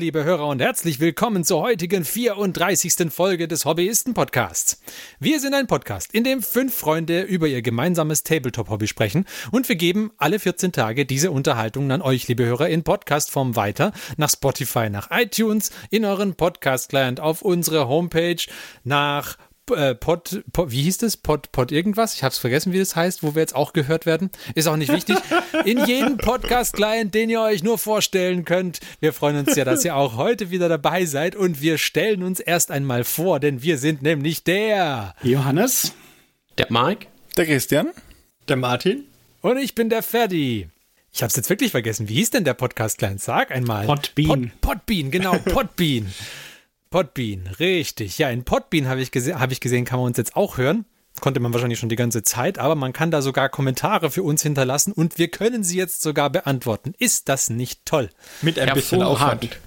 Liebe Hörer und herzlich willkommen zur heutigen 34. Folge des Hobbyisten-Podcasts. Wir sind ein Podcast, in dem fünf Freunde über ihr gemeinsames Tabletop-Hobby sprechen und wir geben alle 14 Tage diese Unterhaltungen an euch, liebe Hörer, in Podcastform weiter, nach Spotify, nach iTunes, in euren Podcast-Client, auf unsere Homepage, nach äh, Pod, Pod, wie hieß das? Pod, Pod irgendwas? Ich habe es vergessen, wie das heißt, wo wir jetzt auch gehört werden. Ist auch nicht wichtig. In jedem Podcast-Client, den ihr euch nur vorstellen könnt. Wir freuen uns ja, dass ihr auch heute wieder dabei seid und wir stellen uns erst einmal vor, denn wir sind nämlich der Johannes, der Mike, der Christian, der Martin und ich bin der Ferdi. Ich habe es jetzt wirklich vergessen. Wie hieß denn der Podcast-Client? Sag einmal. Podbean. Pod, Podbean, genau, Podbean. Podbean, richtig. Ja, in Podbean habe ich, gese hab ich gesehen, kann man uns jetzt auch hören. Konnte man wahrscheinlich schon die ganze Zeit, aber man kann da sogar Kommentare für uns hinterlassen und wir können sie jetzt sogar beantworten. Ist das nicht toll? Mit ein bisschen Aufwand.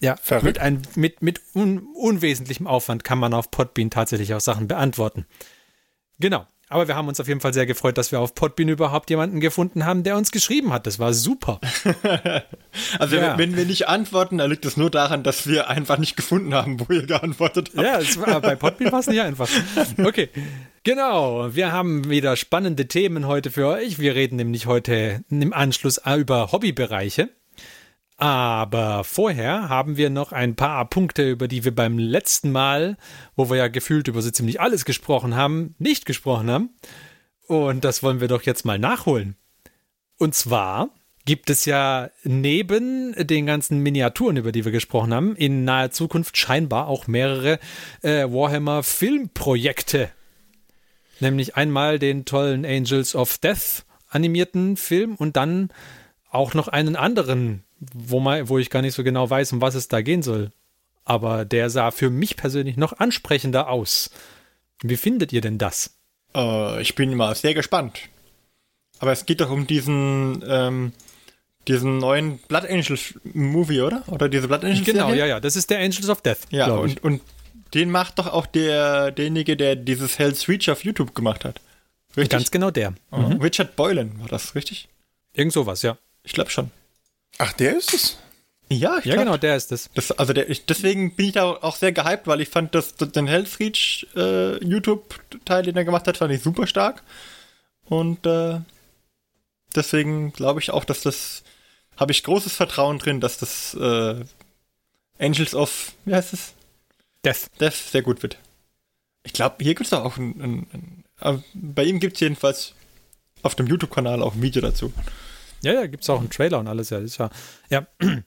Ja, Verrückt. mit, ein, mit, mit un, unwesentlichem Aufwand kann man auf Podbean tatsächlich auch Sachen beantworten. Genau. Aber wir haben uns auf jeden Fall sehr gefreut, dass wir auf Podbean überhaupt jemanden gefunden haben, der uns geschrieben hat. Das war super. also ja. wenn wir nicht antworten, dann liegt es nur daran, dass wir einfach nicht gefunden haben, wo ihr geantwortet habt. Ja, war, bei Podbean war es nicht einfach. Okay. Genau, wir haben wieder spannende Themen heute für euch. Wir reden nämlich heute im Anschluss über Hobbybereiche. Aber vorher haben wir noch ein paar Punkte, über die wir beim letzten Mal, wo wir ja gefühlt über so ziemlich alles gesprochen haben, nicht gesprochen haben. Und das wollen wir doch jetzt mal nachholen. Und zwar gibt es ja neben den ganzen Miniaturen, über die wir gesprochen haben, in naher Zukunft scheinbar auch mehrere äh, Warhammer Filmprojekte. Nämlich einmal den tollen Angels of Death animierten Film und dann auch noch einen anderen wo, mal, wo ich gar nicht so genau weiß, um was es da gehen soll. Aber der sah für mich persönlich noch ansprechender aus. Wie findet ihr denn das? Äh, ich bin mal sehr gespannt. Aber es geht doch um diesen, ähm, diesen neuen Blood Angels Movie, oder? Oder diese Blood Angels Genau, Serie? ja, ja. Das ist der Angels of Death. Ja, und, und den macht doch auch der, derjenige, der dieses Hell's Reach auf YouTube gemacht hat. Richtig? Ganz genau der. Mhm. Richard Boylan, war das richtig? Irgend sowas, ja. Ich glaube schon. Ach, der ist es? Ja, ich ja glaub, genau, der ist es. Das, also der, ich, deswegen bin ich da auch sehr gehypt, weil ich fand, dass den Health Reach äh, YouTube-Teil, den er gemacht hat, fand ich super stark. Und äh, deswegen glaube ich auch, dass das habe ich großes Vertrauen drin, dass das äh, Angels of, wie heißt es? Death. Death sehr gut wird. Ich glaube, hier gibt es auch ein, ein, ein, bei ihm gibt es jedenfalls auf dem YouTube-Kanal auch ein Video dazu. Ja, ja, gibt es auch einen Trailer und alles, ja. Ist ja, ja.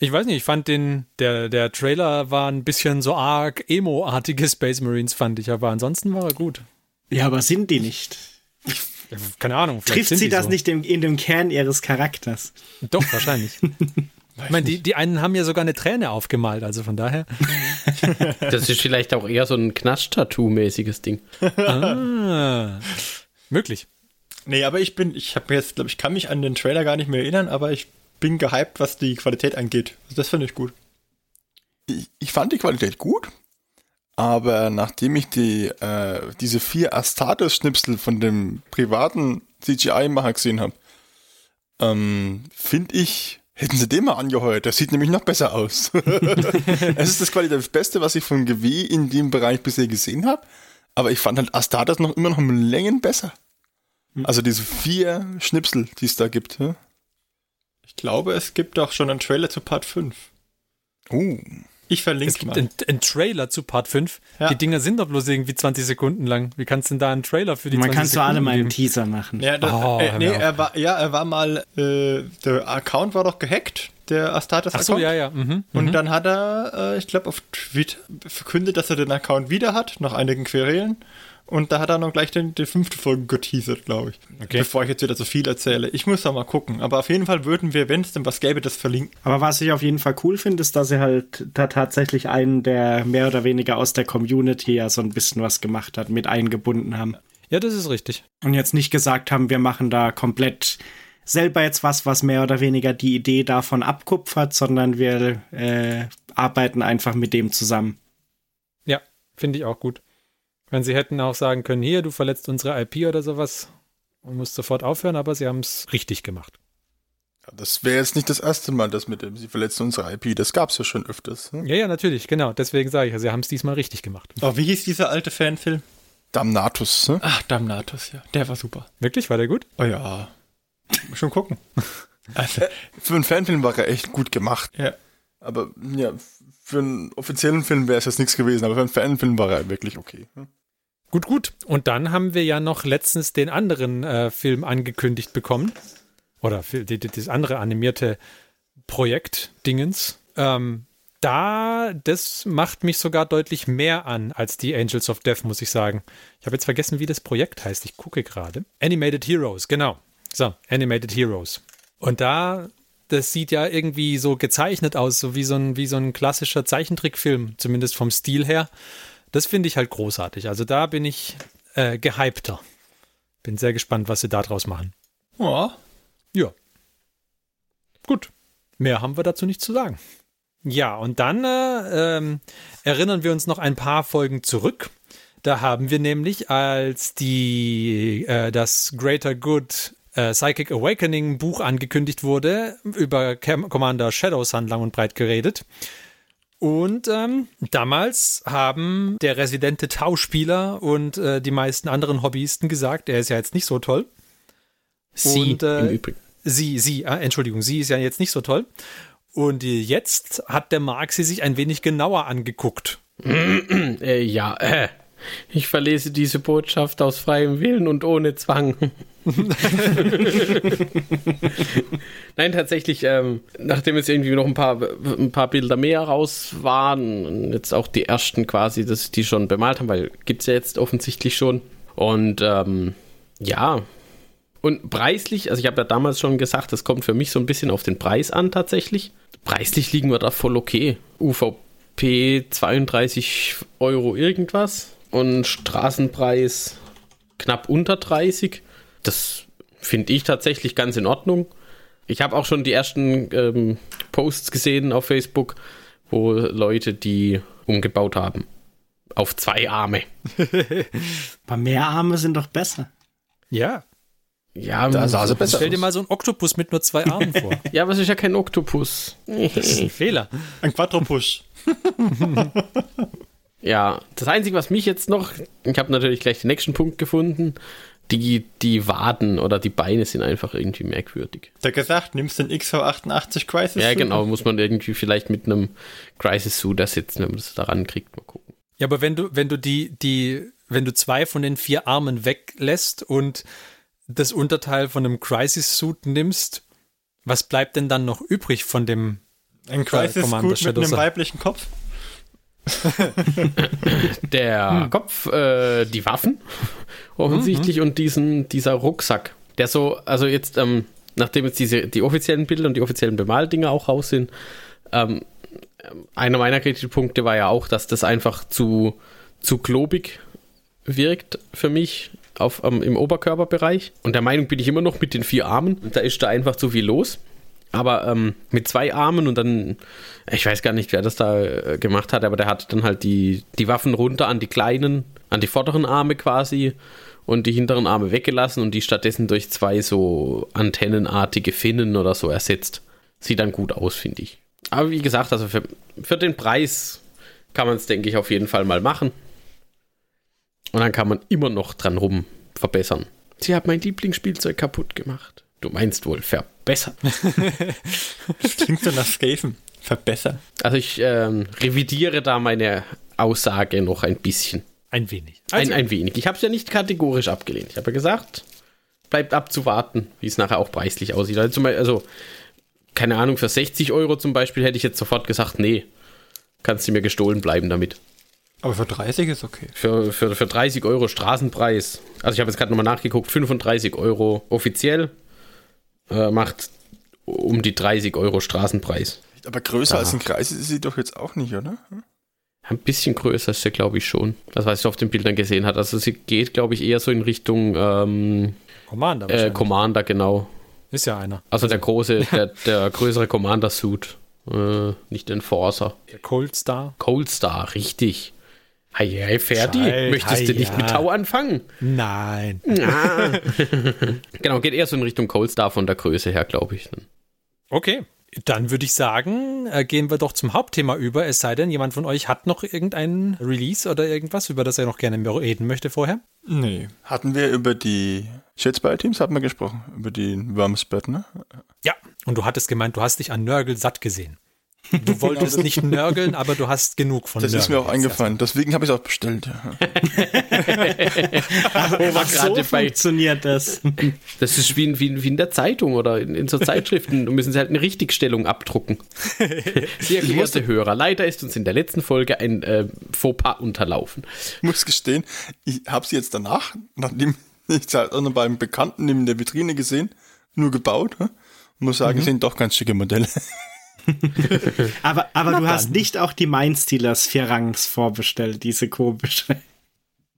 Ich weiß nicht, ich fand den, der, der Trailer war ein bisschen so arg emo-artige Space Marines, fand ich, aber ansonsten war er gut. Ja, aber sind die nicht? Ja, keine Ahnung. Trifft sie das so. nicht in, in dem Kern ihres Charakters? Doch, wahrscheinlich. ich meine, die, die einen haben ja sogar eine Träne aufgemalt, also von daher. Das ist vielleicht auch eher so ein Knast-Tattoo-mäßiges Ding. Ah, möglich. Nee, aber ich bin, ich habe jetzt, glaube ich, kann mich an den Trailer gar nicht mehr erinnern, aber ich bin gehypt, was die Qualität angeht. Also das finde ich gut. Ich, ich, fand die Qualität gut, aber nachdem ich die, äh, diese vier Astartes-Schnipsel von dem privaten CGI-Macher gesehen habe, ähm, finde ich, hätten sie den mal angeheuert. Das sieht nämlich noch besser aus. es ist das qualitativ Beste, was ich von GW in dem Bereich bisher gesehen habe, aber ich fand halt Astartes noch immer noch um Längen besser. Hm. Also diese vier Schnipsel, die es da gibt. Ja? Ich glaube, es gibt auch schon einen Trailer zu Part 5. Oh. Ich verlinke es gibt mal. Einen, Trailer zu Part 5. Ja. Die Dinger sind doch bloß irgendwie 20 Sekunden lang. Wie kannst du denn da einen Trailer für die Man 20 kannst Sekunden du alle mal einen Teaser machen. Ja, das, oh, äh, nee, er war, ja, er war mal, äh, der Account war doch gehackt, der Astartes-Account. Ach so, ja, ja. Mhm, und mhm. dann hat er, äh, ich glaube, auf Twitter verkündet, dass er den Account wieder hat, nach einigen Querelen. Und da hat er noch gleich den, die fünfte Folge geteasert, glaube ich. Okay. Bevor ich jetzt wieder so viel erzähle. Ich muss da mal gucken. Aber auf jeden Fall würden wir, wenn es denn was gäbe, das verlinken. Aber was ich auf jeden Fall cool finde, ist, dass er halt da tatsächlich einen, der mehr oder weniger aus der Community ja so ein bisschen was gemacht hat, mit eingebunden haben. Ja, das ist richtig. Und jetzt nicht gesagt haben, wir machen da komplett selber jetzt was, was mehr oder weniger die Idee davon abkupfert, sondern wir äh, arbeiten einfach mit dem zusammen. Ja, finde ich auch gut. Wenn sie hätten auch sagen können, hier, du verletzt unsere IP oder sowas und musst sofort aufhören, aber sie haben es richtig gemacht. Das wäre jetzt nicht das erste Mal, das mit dem Sie verletzen unsere IP. Das gab's ja schon öfters. Hm? Ja, ja, natürlich, genau. Deswegen sage ich, sie haben es diesmal richtig gemacht. Oh, wie hieß dieser alte Fanfilm? Damnatus, ne? Ach, Damnatus, ja. Der war super. Wirklich? War der gut? Oh ja. Schon gucken. Also, Für einen Fanfilm war er echt gut gemacht. ja. Aber ja, für einen offiziellen Film wäre es jetzt nichts gewesen, aber für einen Fanfilm war er wirklich okay. hm? Gut, gut. Und dann haben wir ja noch letztens den anderen äh, Film angekündigt bekommen. Oder das andere animierte Projekt Dingens. Ähm, da, das macht mich sogar deutlich mehr an als die Angels of Death, muss ich sagen. Ich habe jetzt vergessen, wie das Projekt heißt. Ich gucke gerade. Animated Heroes, genau. So, Animated Heroes. Und da, das sieht ja irgendwie so gezeichnet aus, so wie so ein, wie so ein klassischer Zeichentrickfilm, zumindest vom Stil her. Das finde ich halt großartig. Also da bin ich äh, gehypter. Bin sehr gespannt, was sie da draus machen. Oh, Ja. Gut. Mehr haben wir dazu nicht zu sagen. Ja, und dann äh, ähm, erinnern wir uns noch ein paar Folgen zurück. Da haben wir nämlich, als die äh, das Greater Good äh, Psychic Awakening Buch angekündigt wurde, über Cam Commander Shadowsun lang und breit geredet. Und ähm, damals haben der residente Tauspieler und äh, die meisten anderen Hobbyisten gesagt, er ist ja jetzt nicht so toll. Sie Und, äh, im Übrigen. Sie, sie, äh, Entschuldigung, sie ist ja jetzt nicht so toll. Und jetzt hat der Mark sie sich ein wenig genauer angeguckt. Äh, ja, äh. Ich verlese diese Botschaft aus freiem Willen und ohne Zwang. Nein, tatsächlich, ähm, nachdem jetzt irgendwie noch ein paar, ein paar Bilder mehr raus waren, und jetzt auch die ersten quasi, dass die schon bemalt haben, weil gibt's ja jetzt offensichtlich schon. Und ähm, ja, und preislich, also ich habe ja damals schon gesagt, das kommt für mich so ein bisschen auf den Preis an tatsächlich. Preislich liegen wir da voll okay. UVP 32 Euro irgendwas und Straßenpreis knapp unter 30. Das finde ich tatsächlich ganz in Ordnung. Ich habe auch schon die ersten ähm, Posts gesehen auf Facebook, wo Leute die umgebaut haben. Auf zwei Arme. Aber mehr Arme sind doch besser. Ja. Ja, Da sah sie besser Stell dir mal so einen Oktopus mit nur zwei Armen vor. ja, aber es ist ja kein Oktopus. Das ist ein Fehler. ein Quadropush. Ja, das Einzige, was mich jetzt noch, ich habe natürlich gleich den nächsten Punkt gefunden, die, die Waden oder die Beine sind einfach irgendwie merkwürdig. Der gesagt, nimmst den XV88 Crisis. Ja, Suit? genau, muss man irgendwie vielleicht mit einem Crisis-Suit ersetzen, wenn man das daran kriegt. Mal gucken. Ja, aber wenn du, wenn du die, die, wenn du zwei von den vier Armen weglässt und das Unterteil von einem Crisis-Suit nimmst, was bleibt denn dann noch übrig von dem Ein Crisis Suit mit einem weiblichen Kopf. Der Kopf, äh, die Waffen offensichtlich und diesen, dieser Rucksack, der so, also jetzt, ähm, nachdem jetzt diese, die offiziellen Bilder und die offiziellen Bemaldinger auch raus sind, ähm, einer meiner Kritikpunkte war ja auch, dass das einfach zu, zu klobig wirkt für mich auf, ähm, im Oberkörperbereich. Und der Meinung bin ich immer noch mit den vier Armen. Da ist da einfach zu viel los. Aber ähm, mit zwei Armen und dann, ich weiß gar nicht, wer das da äh, gemacht hat, aber der hat dann halt die, die Waffen runter an die kleinen, an die vorderen Arme quasi und die hinteren Arme weggelassen und die stattdessen durch zwei so antennenartige Finnen oder so ersetzt. Sieht dann gut aus, finde ich. Aber wie gesagt, also für, für den Preis kann man es, denke ich, auf jeden Fall mal machen. Und dann kann man immer noch dran rum verbessern. Sie hat mein Lieblingsspielzeug kaputt gemacht. Du meinst wohl verbessern. Das klingt so nach Skaven. Verbessern. Also ich ähm, revidiere da meine Aussage noch ein bisschen. ein wenig. Ein, ein wenig. Ich habe es ja nicht kategorisch abgelehnt. Ich habe ja gesagt, bleibt abzuwarten, wie es nachher auch preislich aussieht. Also, also, keine Ahnung, für 60 Euro zum Beispiel hätte ich jetzt sofort gesagt, nee, kannst du mir gestohlen bleiben damit. Aber für 30 ist okay. Für, für, für 30 Euro Straßenpreis. Also ich habe jetzt gerade nochmal nachgeguckt, 35 Euro offiziell äh, macht um die 30 Euro Straßenpreis. Aber größer Da. als ein Kreis ist sie doch jetzt auch nicht, oder? Ein bisschen größer ist sie, glaube ich, schon. Das, was ich auf den Bildern gesehen hat. Also sie geht, glaube ich, eher so in Richtung ähm, Commander äh. Commander, genau. Ist ja einer. Also der große, der, der größere Commander-Suit. Äh, nicht Enforcer. Der Cold Star. Cold Star, richtig. Hey, hey, Ferdi, möchtest du hey, nicht ja. mit Tau anfangen? Nein. Ah. genau, geht eher so in Richtung Cold Star von der Größe her, glaube ich. Okay. Dann würde ich sagen, äh, gehen wir doch zum Hauptthema über, es sei denn, jemand von euch hat noch irgendeinen Release oder irgendwas, über das er noch gerne mehr reden möchte vorher. Nee. Hatten wir über die Shadespire-Teams hatten wir gesprochen, über die Wormsbird, ne? Ja, und du hattest gemeint, du hast dich an Nörgel satt gesehen. Du wolltest nicht nörgeln, aber du hast genug von Das Nörgeln. ist mir auch eingefallen, deswegen habe ich es auch bestellt. Wo wir so gerade bei, funktioniert das. das ist wie, in- wie, in- wie in der Zeitung oder in, in so Zeitschriften. Da müssen sie halt eine Richtigstellung abdrucken. Sehr geehrte Hörer, leider ist uns in der letzten Folge ein äh, Fauxpas unterlaufen. Ich muss gestehen, ich habe sie jetzt danach, nachdem ich es halt auch noch beim Bekannten in der Vitrine gesehen, nur gebaut. Ne? Muss sagen, sind doch ganz schicke Modelle. Aber, aber du hast nicht auch die Mindstealers vier Rangs vorbestellt, diese komische.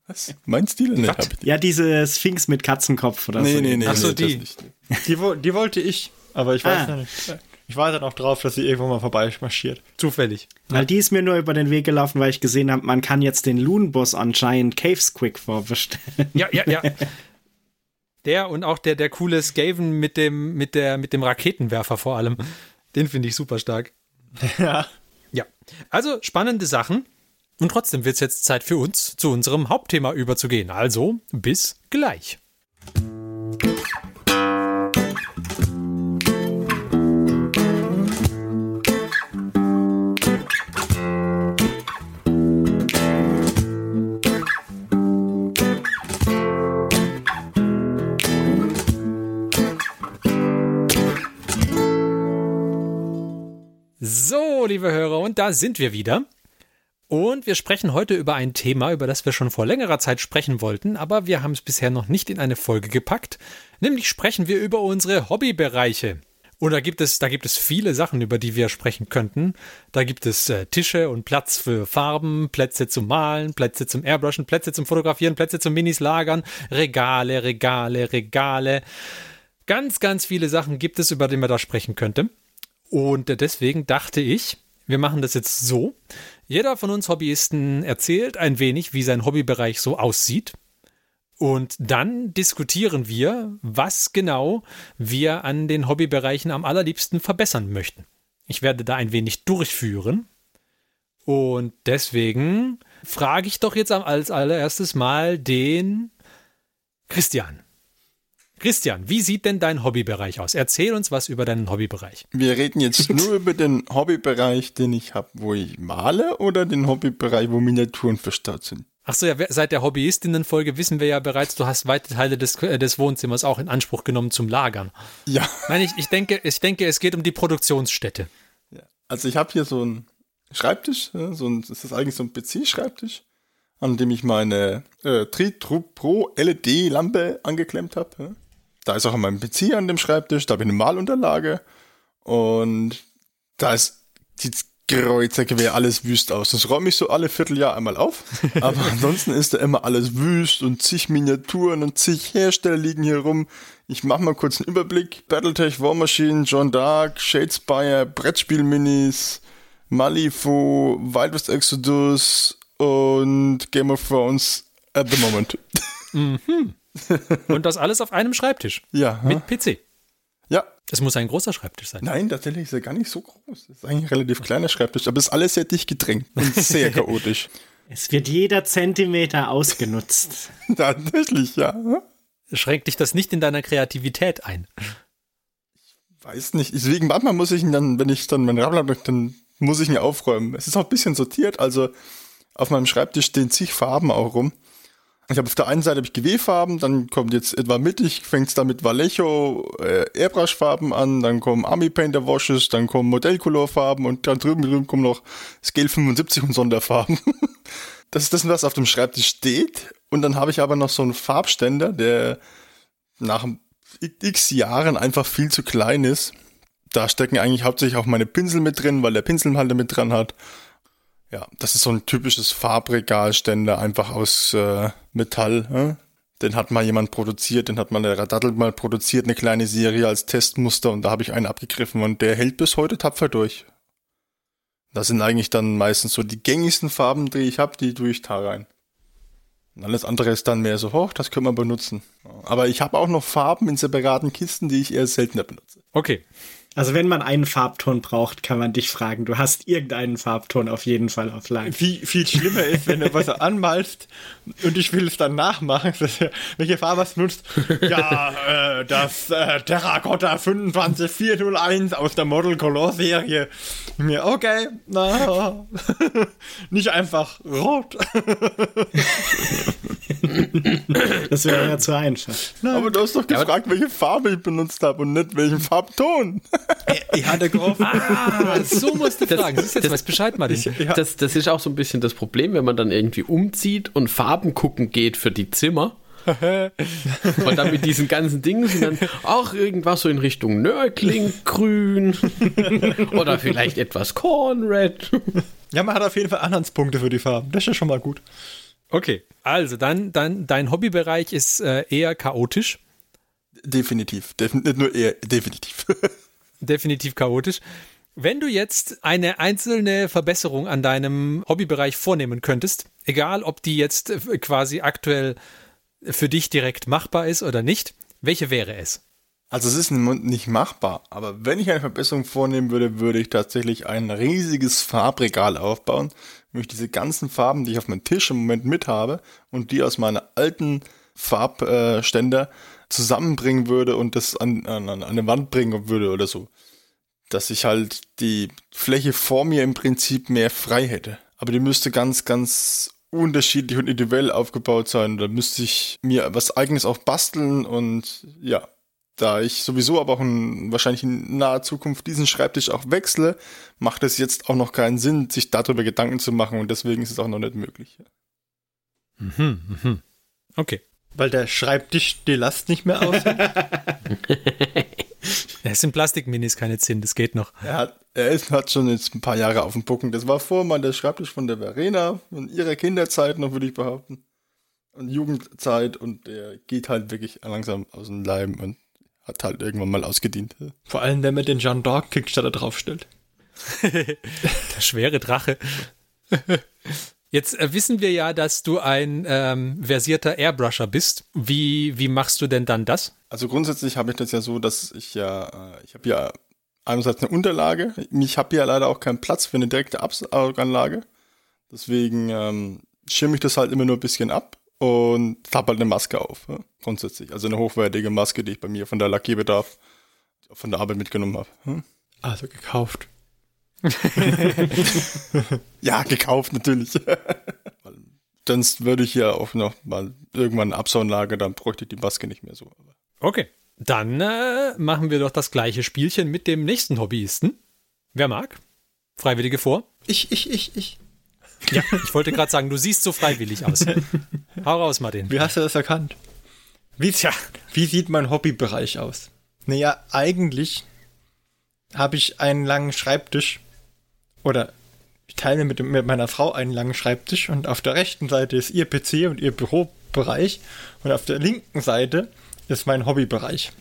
Was? Mein Stil? Nee, hab ich nicht. Ja, diese Sphinx mit Katzenkopf oder so. Nee, nee, nee, Ach so, nee, die. Die, die wollte ich, aber ich weiß Ah. noch nicht. Ich warte noch drauf, dass sie irgendwo mal vorbeimarschiert. Zufällig. Weil die ist mir nur über den Weg gelaufen, weil ich gesehen habe, man kann jetzt den Loon Boss on Giant Caves Quick vorbestellen. Ja, ja, ja. Der und auch der, der coole Skaven mit dem, mit der, mit dem Raketenwerfer vor allem. Den finde ich super stark. Ja. Ja. Also spannende Sachen. Und trotzdem wird es jetzt Zeit für uns, zu unserem Hauptthema überzugehen. Also bis gleich. So, liebe Hörer, und da sind wir wieder. Und wir sprechen heute über ein Thema, über das wir schon vor längerer Zeit sprechen wollten, aber wir haben es bisher noch nicht in eine Folge gepackt. Nämlich sprechen wir über unsere Hobbybereiche. Und da gibt es, da gibt es viele Sachen, über die wir sprechen könnten. Da gibt es äh, Tische und Platz für Farben, Plätze zum Malen, Plätze zum Airbrushen, Plätze zum Fotografieren, Plätze zum Minis lagern, Regale, Regale, Regale. Ganz, ganz viele Sachen gibt es, über die man da sprechen könnte. Und deswegen dachte ich, wir machen das jetzt so. Jeder von uns Hobbyisten erzählt ein wenig, wie sein Hobbybereich so aussieht. Und dann diskutieren wir, was genau wir an den Hobbybereichen am allerliebsten verbessern möchten. Ich werde da ein wenig durchführen. Und deswegen frage ich doch jetzt als allererstes mal den Christian. Christian, wie sieht denn dein Hobbybereich aus? Erzähl uns was über deinen Hobbybereich. Wir reden jetzt nur über den Hobbybereich, den ich habe, wo ich male, oder den Hobbybereich, wo Miniaturen verstaut sind. Ach so, ja, seit der Hobbyistinnen-Folge wissen wir ja bereits, du hast weite Teile des, äh, des Wohnzimmers auch in Anspruch genommen zum Lagern. Ja, Nein, ich, ich, denke, ich denke, es geht um die Produktionsstätte. also ich habe hier so einen Schreibtisch, ja, so ein, das ist eigentlich so ein PC-Schreibtisch, an dem ich meine äh, Tritrup Pro LED-Lampe angeklemmt habe. Da ist auch mein PC an dem Schreibtisch, da habe ich eine Malunterlage und da ist die Kreuzerquer alles wüst aus. Das räume ich so alle Vierteljahr einmal auf. Aber ansonsten ist da immer alles wüst und zig Miniaturen und zig Hersteller liegen hier rum. Ich mache mal kurz einen Überblick. Battletech, War Machine, John Dark, Shadespire, Brettspiel-Minis, Malifaux, Wild West Exodus und Game of Thrones at the moment. Und das alles auf einem Schreibtisch. Ja, Mit? PC. ja. Es muss ein großer Schreibtisch sein. Nein, tatsächlich ist er gar nicht so groß. Das ist eigentlich ein relativ kleiner Schreibtisch, aber es ist alles sehr dicht gedrängt und sehr chaotisch. Es wird jeder Zentimeter ausgenutzt. tatsächlich, ja. Schränkt dich das nicht in deiner Kreativität ein? Weiß nicht. Deswegen manchmal muss ich ihn dann, wenn ich dann meinen Rabbler habe, dann muss ich ihn aufräumen. Es ist auch ein bisschen sortiert, also auf meinem Schreibtisch stehen zig Farben auch rum. Ich habe auf der einen Seite habe ich GW-Farben, dann kommt jetzt etwa mittig, fängt es da mit Vallejo äh, Airbrush-Farben an, dann kommen Army Painter Washes, dann kommen Modellcolor-Farben und dann drüben, drüben kommen noch Scale 75 und Sonderfarben. das ist das, was auf dem Schreibtisch steht. Und dann habe ich aber noch so einen Farbständer, der nach x Jahren einfach viel zu klein ist. Da stecken eigentlich hauptsächlich auch meine Pinsel mit drin, weil der Pinselhalter mit dran hat. Ja, das ist so ein typisches Farbregalständer, einfach aus äh, Metall. Äh? Den hat mal jemand produziert, den hat mal der Radaddel mal produziert, eine kleine Serie als Testmuster und da habe ich einen abgegriffen und der hält bis heute tapfer durch. Das sind eigentlich dann meistens so die gängigsten Farben, die ich habe, die tue ich da rein. Und alles andere ist dann mehr so, hoch, das können wir benutzen. Aber ich habe auch noch Farben in separaten Kisten, die ich eher seltener benutze. Okay. Also wenn man einen Farbton braucht, kann man dich fragen. Du hast irgendeinen Farbton auf jeden Fall auf Lager. Viel, viel schlimmer ist, wenn du was anmalst und ich will es dann nachmachen. Welche Farbe hast du nutzt? Ja, äh, das äh, Terracotta 25401 aus der Model Color Serie. Mir, okay, na, nicht einfach rot. Das wäre ja zu einfach. Aber du hast doch gefragt, welche Farbe ich benutzt habe und nicht welchen Farbton. Ich hatte gehofft. Ah, so musst du fragen. Siehst du, jetzt weiß Bescheid, Martin. Ja. Das, das ist auch so ein bisschen das Problem, wenn man dann irgendwie umzieht und Farben gucken geht für die Zimmer. und dann mit diesen ganzen Dingen sind dann auch irgendwas so in Richtung Nördling grün oder vielleicht etwas Cornred. Ja, man hat auf jeden Fall Anhaltspunkte für die Farben. Das ist ja schon mal gut. Okay, also dann, dann dein Hobbybereich ist äh, eher chaotisch. Definitiv. Defin nicht nur eher, definitiv. definitiv chaotisch. Wenn du jetzt eine einzelne Verbesserung an deinem Hobbybereich vornehmen könntest, egal ob die jetzt äh, quasi aktuell für dich direkt machbar ist oder nicht, welche wäre es? Also es ist nicht machbar, aber wenn ich eine Verbesserung vornehmen würde, würde ich tatsächlich ein riesiges Farbregal aufbauen, wo ich diese ganzen Farben, die ich auf meinem Tisch im Moment mit habe und die aus meiner alten Farbständer zusammenbringen würde und das an, an, an eine Wand bringen würde oder so. Dass ich halt die Fläche vor mir im Prinzip mehr frei hätte. Aber die müsste ganz, ganz unterschiedlich und individuell aufgebaut sein. Da müsste ich mir was eigenes auch basteln und ja, da ich sowieso aber auch in, wahrscheinlich in naher Zukunft diesen Schreibtisch auch wechsle, macht es jetzt auch noch keinen Sinn, sich darüber Gedanken zu machen und deswegen ist es auch noch nicht möglich. Mhm, mhm. Okay. Weil der Schreibtisch die Last nicht mehr aus. Es sind Plastikminis, keine Zinn, das geht noch. Er hat, er ist, hat schon jetzt ein paar Jahre auf dem Bucken. Das war vorher mal der Schreibtisch von der Verena, in ihrer Kinderzeit noch, würde ich behaupten. Und Jugendzeit und der geht halt wirklich langsam aus dem Leim und hat halt irgendwann mal ausgedient. Vor allem, wenn man den Jean Dark Kickstarter draufstellt. der schwere Drache. Jetzt äh, wissen wir ja, dass du ein ähm, versierter Airbrusher bist. Wie, wie machst du denn dann das? Also grundsätzlich habe ich das ja so, dass ich ja, äh, ich habe ja einerseits eine Unterlage. Ich habe ja leider auch keinen Platz für eine direkte Absauganlage. Deswegen ähm, schirme ich das halt immer nur ein bisschen ab und habe halt eine Maske auf, ja, grundsätzlich. Also eine hochwertige Maske, die ich bei mir von der Lackierbedarf von der Arbeit mitgenommen habe. Ja. Also gekauft. Ja, gekauft natürlich. Sonst würde ich ja auch noch mal irgendwann eine Absaunlage, dann bräuchte ich die Maske nicht mehr so. Okay, dann äh, machen wir doch das gleiche Spielchen mit dem nächsten Hobbyisten. Wer mag? Freiwillige vor? Ich, ich, ich, ich. Ja, ich wollte gerade sagen, du siehst so freiwillig aus. Hau raus, Martin. Wie hast du das erkannt? Wie, tja, wie sieht mein Hobbybereich aus? Naja, eigentlich habe ich einen langen Schreibtisch oder ich teile mit, mit meiner Frau einen langen Schreibtisch und auf der rechten Seite ist ihr PC und ihr Bürobereich und auf der linken Seite ist mein Hobbybereich.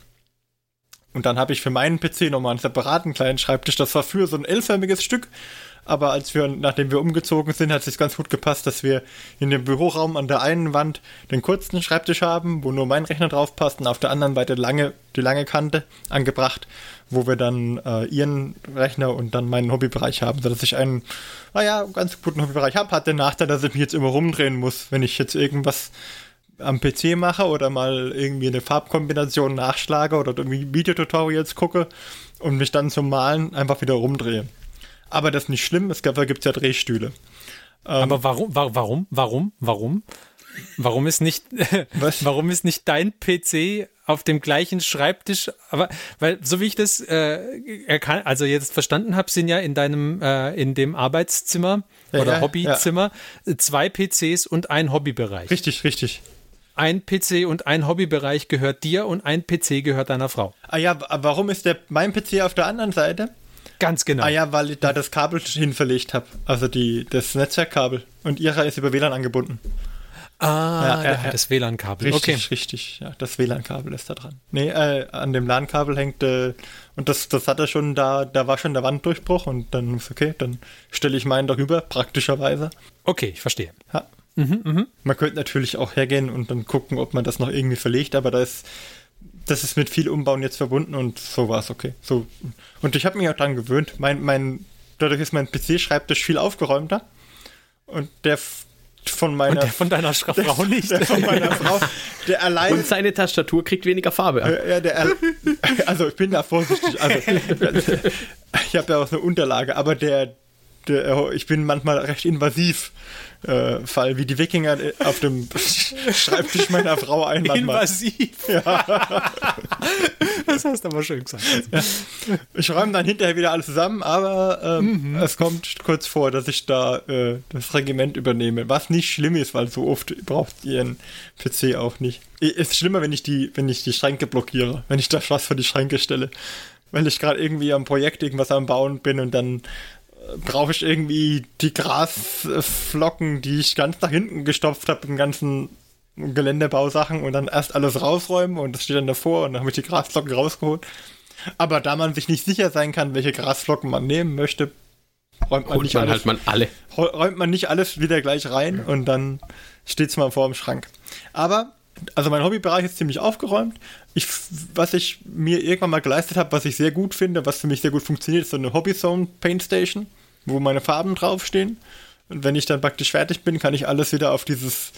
Und dann habe ich für meinen PC nochmal einen separaten kleinen Schreibtisch. Das war früher so ein L-förmiges Stück. Aber als wir, nachdem wir umgezogen sind, hat es sich ganz gut gepasst, dass wir in dem Büroraum an der einen Wand den kurzen Schreibtisch haben, wo nur mein Rechner drauf passt und auf der anderen Seite lange, die lange Kante angebracht, wo wir dann äh, ihren Rechner und dann meinen Hobbybereich haben, sodass ich einen, naja, ganz guten Hobbybereich habe. Hat den Nachteil, dass ich mich jetzt immer rumdrehen muss, wenn ich jetzt irgendwas am PC mache oder mal irgendwie eine Farbkombination nachschlage oder irgendwie Videotutorials gucke und mich dann zum Malen einfach wieder rumdrehe. Aber das ist nicht schlimm, es gibt, da gibt es ja Drehstühle. Ähm, Aber warum, warum, warum, warum? Warum ist nicht, warum ist nicht dein PC auf dem gleichen Schreibtisch? Aber, weil, so wie ich das äh, kann, also jetzt verstanden habe, sind ja in deinem, äh, in dem Arbeitszimmer ja, oder ja, Hobbyzimmer ja. zwei PCs und ein Hobbybereich. Richtig, richtig. Ein PC und ein Hobbybereich gehört dir und ein PC gehört deiner Frau. Ah ja, warum ist der mein PC auf der anderen Seite? Ganz genau. Ah ja, weil ich da das Kabel hin verlegt habe. Also die, das Netzwerkkabel. Und ihrer ist über WLAN angebunden. Ah, ja, ja, das WLAN-Kabel. Richtig, okay. richtig. Ja, das WLAN-Kabel ist da dran. Nee, äh, an dem LAN-Kabel hängt, äh, und das, das hat er schon da, da war schon der Wanddurchbruch und dann ist okay, dann stelle ich meinen darüber, praktischerweise. Okay, ich verstehe. Ja. Mhm, mh. Man könnte natürlich auch hergehen und dann gucken, ob man das noch irgendwie verlegt, aber da ist das ist mit viel Umbauen jetzt verbunden und so war es okay. So. Und ich habe mich auch daran gewöhnt. Mein, mein, dadurch ist mein PC-Schreibtisch viel aufgeräumter. Und der von meiner. Und der von deiner Frau der, nicht. Der von meiner Frau. Der allein. Und seine Tastatur kriegt weniger Farbe ab. Ja, der, also ich bin da vorsichtig. Also, ich habe ja auch eine Unterlage, aber der, der, ich bin manchmal recht invasiv äh, Fall, wie die Wikinger äh, auf dem Schreibtisch meiner Frau ein. Invasiv. Ja. das hast du aber schön gesagt. Ja. Ich räume dann hinterher wieder alles zusammen, aber ähm, mhm. es kommt kurz vor, dass ich da äh, das Regiment übernehme, was nicht schlimm ist, weil so oft braucht ihr einen PC auch nicht. Ist schlimmer, wenn ich die, wenn ich die Schränke blockiere, wenn ich das was für die Schränke stelle weil ich gerade irgendwie am Projekt irgendwas am Bauen bin und dann brauche ich irgendwie die Grasflocken, die ich ganz nach hinten gestopft habe im ganzen Geländebausachen und dann erst alles rausräumen und das steht dann davor und dann habe ich die Grasflocken rausgeholt. Aber da man sich nicht sicher sein kann, welche Grasflocken man nehmen möchte, räumt man, Holt nicht man alles, halt man alle. räumt man nicht alles wieder gleich rein und dann steht es mal vor dem Schrank. Aber also mein Hobbybereich ist ziemlich aufgeräumt. Ich, was ich mir irgendwann mal geleistet habe, was ich sehr gut finde, was für mich sehr gut funktioniert, ist so eine Hobbyzone Paint Station, wo meine Farben draufstehen. Und wenn ich dann praktisch fertig bin, kann ich alles wieder auf dieses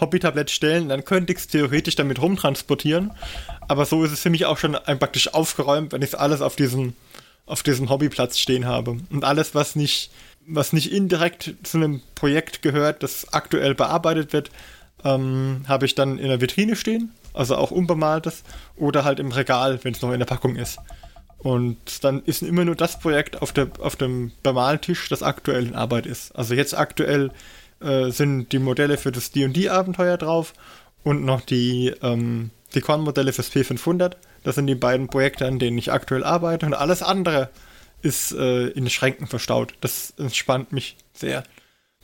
Hobby-Tablett stellen. Dann könnte ich es theoretisch damit rumtransportieren. Aber so ist es für mich auch schon praktisch aufgeräumt, wenn ich alles auf diesem, auf diesem Hobbyplatz stehen habe. Und alles, was nicht, was nicht indirekt zu einem Projekt gehört, das aktuell bearbeitet wird, ähm, habe ich dann in der Vitrine stehen, also auch unbemaltes, oder halt im Regal, wenn es noch in der Packung ist. Und dann ist immer nur das Projekt auf, der, auf dem Bemaltisch, das aktuell in Arbeit ist. Also jetzt aktuell äh, sind die Modelle für das D&D-Abenteuer drauf und noch die, ähm, die Kornmodelle fürs P500. Das sind die beiden Projekte, an denen ich aktuell arbeite. Und alles andere ist äh, in Schränken verstaut. Das entspannt mich sehr.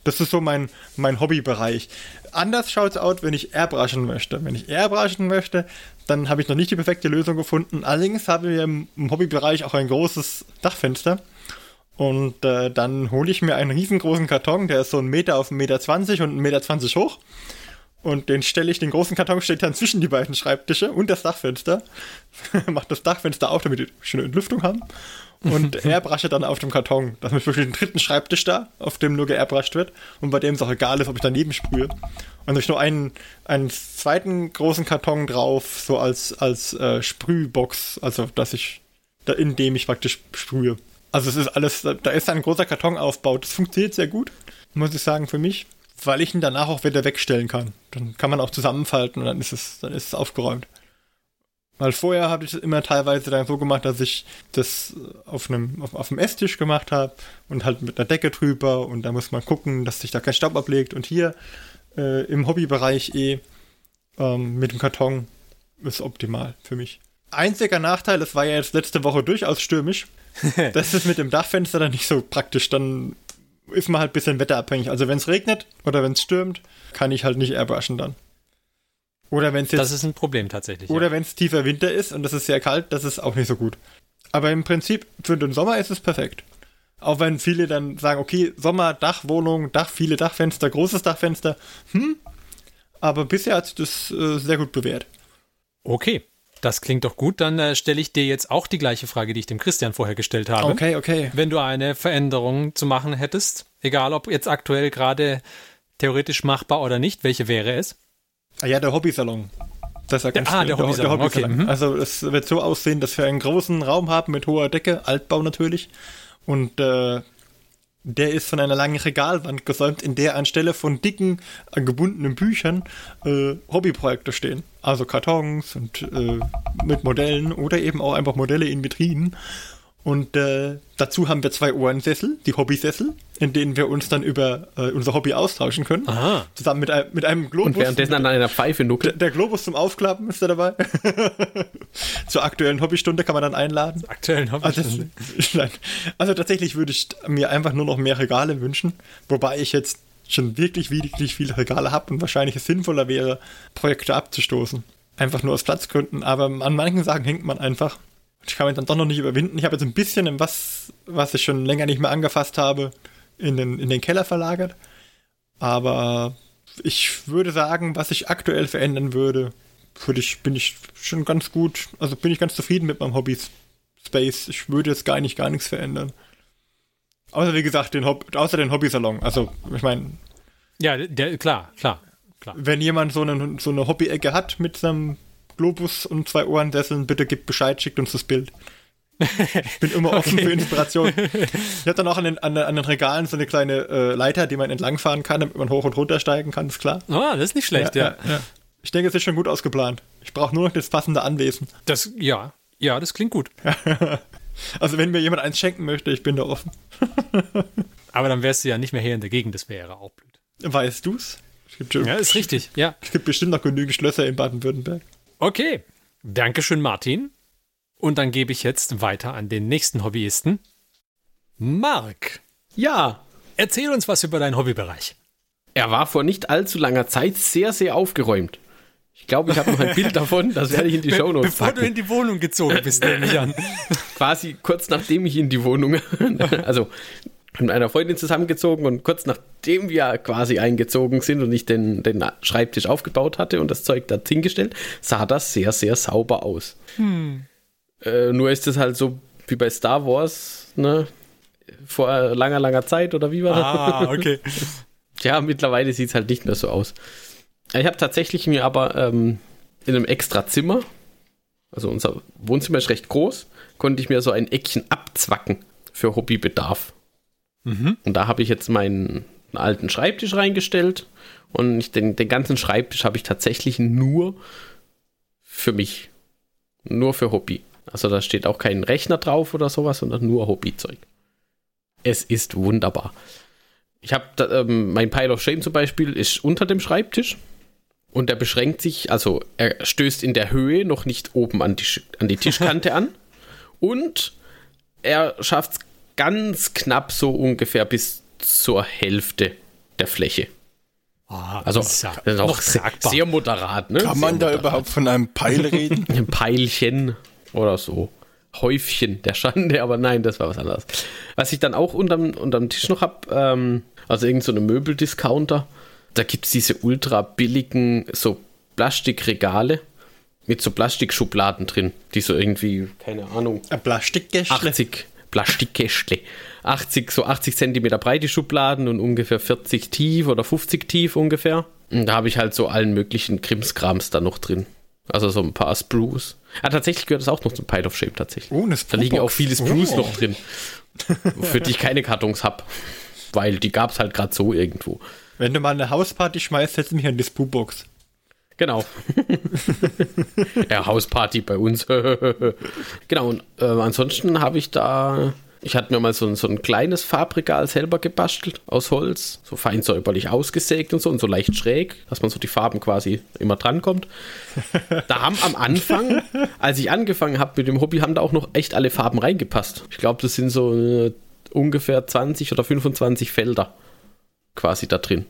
Das ist so mein, mein Hobbybereich. Anders schaut es aus, wenn ich airbrushen möchte. Wenn ich airbrushen möchte, dann habe ich noch nicht die perfekte Lösung gefunden. Allerdings haben wir im, Hobbybereich auch ein großes Dachfenster. Und äh, dann hole ich mir einen riesengroßen Karton, der ist so ein Meter auf 1,20 Meter 20 und 1,20 Meter 20 hoch. Und den stelle ich, den großen Karton steht dann zwischen die beiden Schreibtische und das Dachfenster. Macht das Dachfenster auf, damit wir schöne Entlüftung haben und airbrushe dann auf dem Karton. Das ist wirklich den dritten Schreibtisch da, auf dem nur geairbrushed wird und bei dem es auch egal ist, ob ich daneben sprühe. Und ich nur einen, einen zweiten großen Karton drauf, so als, als äh, Sprühbox, also dass ich, da, in dem ich praktisch sprühe. Also es ist alles, da ist ein großer Karton aufgebaut. Das funktioniert sehr gut, muss ich sagen, für mich, weil ich ihn danach auch wieder wegstellen kann. Dann kann man auch zusammenfalten und dann ist es, dann ist es aufgeräumt. Weil vorher habe ich es immer teilweise dann so gemacht, dass ich das auf einem, auf, auf einem Esstisch gemacht habe und halt mit einer Decke drüber und da muss man gucken, dass sich da kein Staub ablegt. Und hier äh, im Hobbybereich eh ähm, mit dem Karton ist optimal für mich. Einziger Nachteil, es war ja jetzt letzte Woche durchaus stürmisch. das ist mit dem Dachfenster dann nicht so praktisch. Dann ist man halt ein bisschen wetterabhängig. Also wenn es regnet oder wenn es stürmt, kann ich halt nicht airbrushen dann. Oder wenn es jetzt. Das ist ein Problem tatsächlich. Oder ja. wenn es tiefer Winter ist und es ist sehr kalt, das ist auch nicht so gut. Aber im Prinzip für den Sommer ist es perfekt. Auch wenn viele dann sagen, okay, Sommer, Dachwohnung, Dach, viele Dachfenster, großes Dachfenster. Hm. Aber bisher hat sich das äh, sehr gut bewährt. Okay. Das klingt doch gut. Dann äh, stelle ich dir jetzt auch die gleiche Frage, die ich dem Christian vorher gestellt habe. Okay, okay. Wenn du eine Veränderung zu machen hättest, egal ob jetzt aktuell gerade theoretisch machbar oder nicht, welche wäre es? Ah ja, der Hobbysalon. Das ist ja ah, der Hobbysalon. Der Hobbysalon. Okay. Mhm. Also es wird so aussehen, dass wir einen großen Raum haben mit hoher Decke, Altbau natürlich. Und äh, der ist von einer langen Regalwand gesäumt, in der anstelle von dicken, gebundenen Büchern äh, Hobbyprojekte stehen. Also Kartons und äh, mit Modellen oder eben auch einfach Modelle in Vitrinen. Und äh, dazu haben wir zwei Ohrensessel, die Hobbysessel, in denen wir uns dann über äh, unser Hobby austauschen können. Aha. Zusammen mit, mit einem Globus. Und währenddessen an einer Pfeife nuckeln. Der, der, Globus zum Aufklappen ist da dabei. Zur aktuellen Hobbystunde kann man dann einladen. Zur aktuellen Hobbystunde. Also, also tatsächlich würde ich mir einfach nur noch mehr Regale wünschen, wobei ich jetzt schon wirklich, wirklich viele Regale habe und wahrscheinlich es sinnvoller wäre, Projekte abzustoßen. Einfach nur aus Platzgründen, aber an manchen Sachen hängt man einfach. Ich kann mich dann doch noch nicht überwinden. Ich habe jetzt ein bisschen was, was ich schon länger nicht mehr angefasst habe, in den, in den Keller verlagert. Aber ich würde sagen, was ich aktuell verändern würde, würde ich, bin ich schon ganz gut, also bin ich ganz zufrieden mit meinem Hobby Space. Ich würde jetzt gar nicht gar nichts verändern. Außer wie gesagt, den Hob außer den Hobbysalon. Also, ich meine, Ja, der, klar, klar, klar. wenn jemand so eine, so eine Hobby-Ecke hat mit seinem Globus und zwei Ohrensesseln, bitte gibt Bescheid, schickt uns das Bild. Ich bin immer offen für Inspiration. Ich habe dann auch an den, an, an den Regalen so eine kleine äh, Leiter, die man entlangfahren kann, damit man hoch und runter steigen kann, ist klar. Ah, das ist nicht schlecht, ja. ja. Ich denke, es ist schon gut ausgeplant. Ich brauche nur noch das passende Anwesen. Das, ja, ja, das klingt gut. Also wenn mir jemand eins schenken möchte, ich bin da offen. Aber dann wärst du ja nicht mehr hier in der Gegend, das wäre auch blöd. Weißt du's? Es gibt, schon, Ja, ist richtig, ja. es gibt bestimmt noch genügend Schlösser in Baden-Württemberg. Okay, Dankeschön, Martin. Und dann gebe ich jetzt weiter an den nächsten Hobbyisten. Marc, Ja, erzähl uns was über deinen Hobbybereich. er war vor nicht allzu langer Zeit sehr, sehr aufgeräumt. Ich glaube, ich habe noch ein Bild davon, das werde ich in die Show Notes Bevor du in die Wohnung gezogen bist, nehme ich an. quasi kurz nachdem ich in die Wohnung, also mit einer Freundin zusammengezogen und kurz nachdem wir quasi eingezogen sind und ich den, den Schreibtisch aufgebaut hatte und das Zeug da hingestellt, sah das sehr, sehr sauber aus. Äh, nur ist es halt so wie bei Star Wars, ne? Vor langer, langer Zeit oder wie war das? Ah, okay. Ja, mittlerweile sieht es halt nicht mehr so aus. Ich habe tatsächlich mir aber ähm, in einem extra Zimmer, also unser Wohnzimmer ist recht groß, konnte ich mir so ein Eckchen abzwacken für Hobbybedarf. Und da habe ich jetzt meinen alten Schreibtisch reingestellt und ich, den, den ganzen Schreibtisch habe ich tatsächlich nur für mich. Nur für Hobby. Also da steht auch kein Rechner drauf oder sowas, sondern nur Hobbyzeug. Es ist wunderbar. Ich habe ähm, mein Pile of Shame zum Beispiel ist unter dem Schreibtisch und der beschränkt sich, also er stößt in der Höhe noch nicht oben an die, an die Tischkante an und er schafft es ganz knapp so ungefähr bis zur Hälfte der Fläche. Ah, Also das ist ja das ist auch noch sehr, sehr moderat. Ne? Kann sehr man da moderat. überhaupt von einem Peil reden? Ein Peilchen oder so. Häufchen der Schande, aber nein, das war was anderes. Was ich dann auch unterm, unterm Tisch noch habe, ähm, also irgend so eine Möbeldiscounter, da gibt es diese ultra billigen so Plastikregale mit so Plastikschubladen drin, die so irgendwie, keine Ahnung, Ein Plastikgäschle. 80 Plastikkästle. 80, so 80 Zentimeter breite Schubladen und ungefähr 40 tief oder 50 tief ungefähr. Und da habe ich halt so allen möglichen Krimskrams da noch drin. Also so ein paar Sprues. Ah, tatsächlich gehört das auch noch zum Pile of Shame tatsächlich. Oh, da liegen auch viele Sprues Oh. noch drin. für die ich keine Kartons habe. Weil die gab es halt gerade so irgendwo. Wenn du mal eine Hausparty schmeißt, setz mich an die Spoo-Box. Genau. ja, Hausparty bei uns. genau, und äh, ansonsten habe ich da. Ich hatte mir mal so ein, so ein kleines Farbregal selber gebastelt aus Holz, so fein säuberlich ausgesägt und so und so leicht schräg, dass man so die Farben quasi immer drankommt. Da haben am Anfang, als ich angefangen habe mit dem Hobby, haben da auch noch echt alle Farben reingepasst. Ich glaube, das sind so äh, ungefähr 20 oder 25 Felder quasi da drin.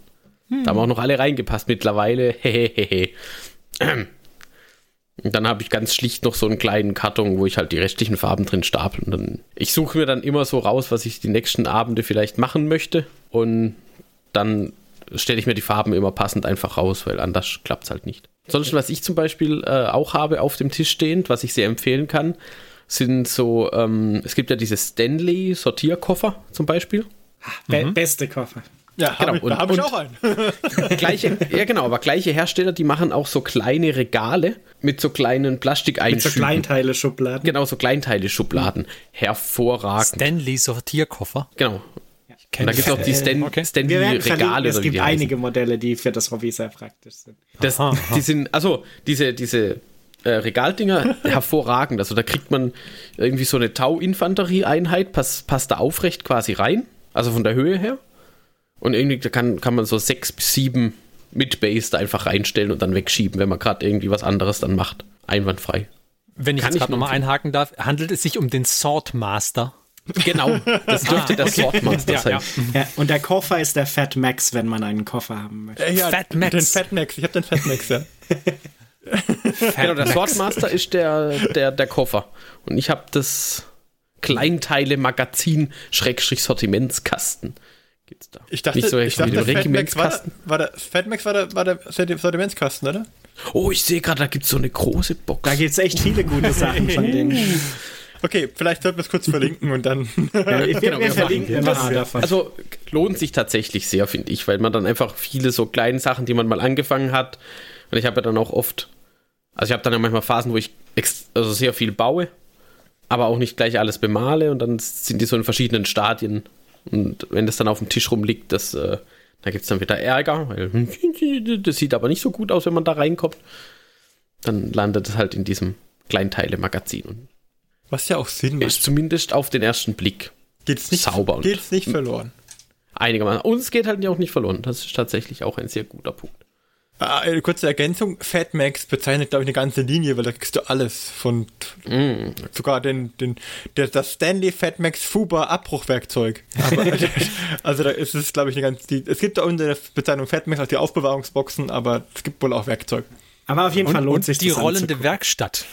Da haben auch noch alle reingepasst mittlerweile. Hehehe. Und dann habe ich ganz schlicht noch so einen kleinen Karton, wo ich halt die restlichen Farben drin stapel. Und dann, ich suche mir dann immer so raus, was ich die nächsten Abende vielleicht machen möchte. Und dann stelle ich mir die Farben immer passend einfach raus, weil anders klappt es halt nicht. Ansonsten, was ich zum Beispiel äh, auch habe auf dem Tisch stehend, was ich sehr empfehlen kann, sind so, ähm, es gibt ja diese Stanley Sortierkoffer zum Beispiel. Be beste Koffer. Ja, Genau, hab ich, und- da habe ich auch einen. gleiche, ja genau, aber gleiche Hersteller, die machen auch so kleine Regale mit so kleinen Mit so Plastikeinschüben. Kleinteile-Schubladen. Genau, so Kleinteile-Schubladen. Hervorragend. Stanley Sortierkoffer. Genau. Und da gibt es auch die Stan okay. Stanley-Regale. es gibt heißen. einige Modelle, die für das Hobby sehr praktisch sind. Das, die sind, also diese, diese äh, Regaldinger hervorragend. Also da kriegt man irgendwie so eine Tau-Infanterie-Einheit, passt, passt da aufrecht quasi rein, also von der Höhe her. Und irgendwie da kann, kann man so sechs bis sieben mit Base da einfach reinstellen und dann wegschieben, wenn man gerade irgendwie was anderes dann macht. Einwandfrei. Wenn ich Kann jetzt gerade nochmal einhaken darf, handelt es sich um den Swordmaster. Genau, das dürfte der Swordmaster Ja, sein. ja. Ja, und der Koffer ist der Fat Max, wenn man einen Koffer haben möchte. Äh, ja, Fat Max. Den Fat Max. Ich habe den Fat Max, ja. Genau, der Swordmaster ist der, der, der Koffer. Und ich habe das Kleinteile-Magazin-Sortimentskasten. Gibt's da. Ich dachte, Nicht so ich dachte wie dem Fat Max war, der- war der Fat Max war der, war der Sortimentskasten, oder? Oh, ich sehe gerade, da gibt es so eine große Box. Da gibt es echt viele gute Sachen von denen. Okay, vielleicht sollten wir es kurz verlinken und dann. Ja, wir, Genau, wir verlinken das. davon. Also lohnt sich tatsächlich sehr, finde ich, weil man dann einfach viele so kleine Sachen, die man mal angefangen hat, und ich habe ja dann auch oft, also ich habe dann ja manchmal Phasen, wo ich ex also sehr viel baue, aber auch nicht gleich alles bemale und dann sind die so in verschiedenen Stadien und wenn das dann auf dem Tisch rumliegt, das, äh, da gibt es dann wieder Ärger, weil das sieht aber nicht so gut aus, wenn man da reinkommt. Dann landet es halt in diesem Kleinteile-Magazin und Was ja auch Sinn ist macht. zumindest auf den ersten Blick Geht's nicht, sauber und- geht's nicht verloren. einigermaßen. Und es geht halt auch nicht verloren. Das ist tatsächlich auch ein sehr guter Punkt. Ah, eine kurze Ergänzung. Fat Max bezeichnet, glaube ich, eine ganze Linie, weil da kriegst du alles von Mm. sogar den, den, der, das Stanley Fat Max Fuba Abbruchwerkzeug. Aber, also da ist es, glaube ich, eine ganz, die, es gibt da unter der Bezeichnung Fat Max auch die Aufbewahrungsboxen, aber es gibt wohl auch Werkzeug. Aber auf jeden Und, Fall lohnt und sich die das rollende anzugucken. Werkstatt.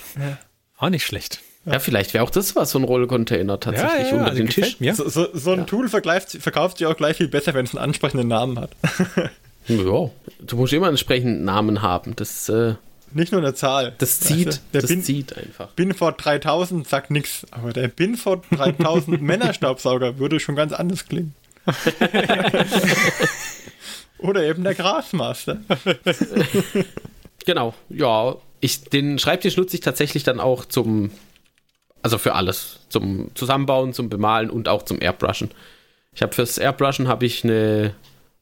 Auch nicht schlecht. Ja, vielleicht wäre auch das was, so ein Rollcontainer tatsächlich unter also den Tisch. Mir. So, so, so ein Tool verkauft, verkauft sich auch gleich viel besser, wenn es einen ansprechenden Namen hat. Ja, du musst immer einen entsprechenden Namen haben. Das, äh, Nicht nur eine Zahl. das zieht, Weißt du, das Bin, zieht einfach. Binford 3000 sagt nix, aber der Binford 3000 Männerstaubsauger würde schon ganz anders klingen. Oder eben der Grasmaster. Genau, ja. Ich, den Schreibtisch nutze ich tatsächlich dann auch zum, also für alles. Zum Zusammenbauen, zum Bemalen und auch zum Airbrushen. Ich habe fürs Airbrushen habe ich eine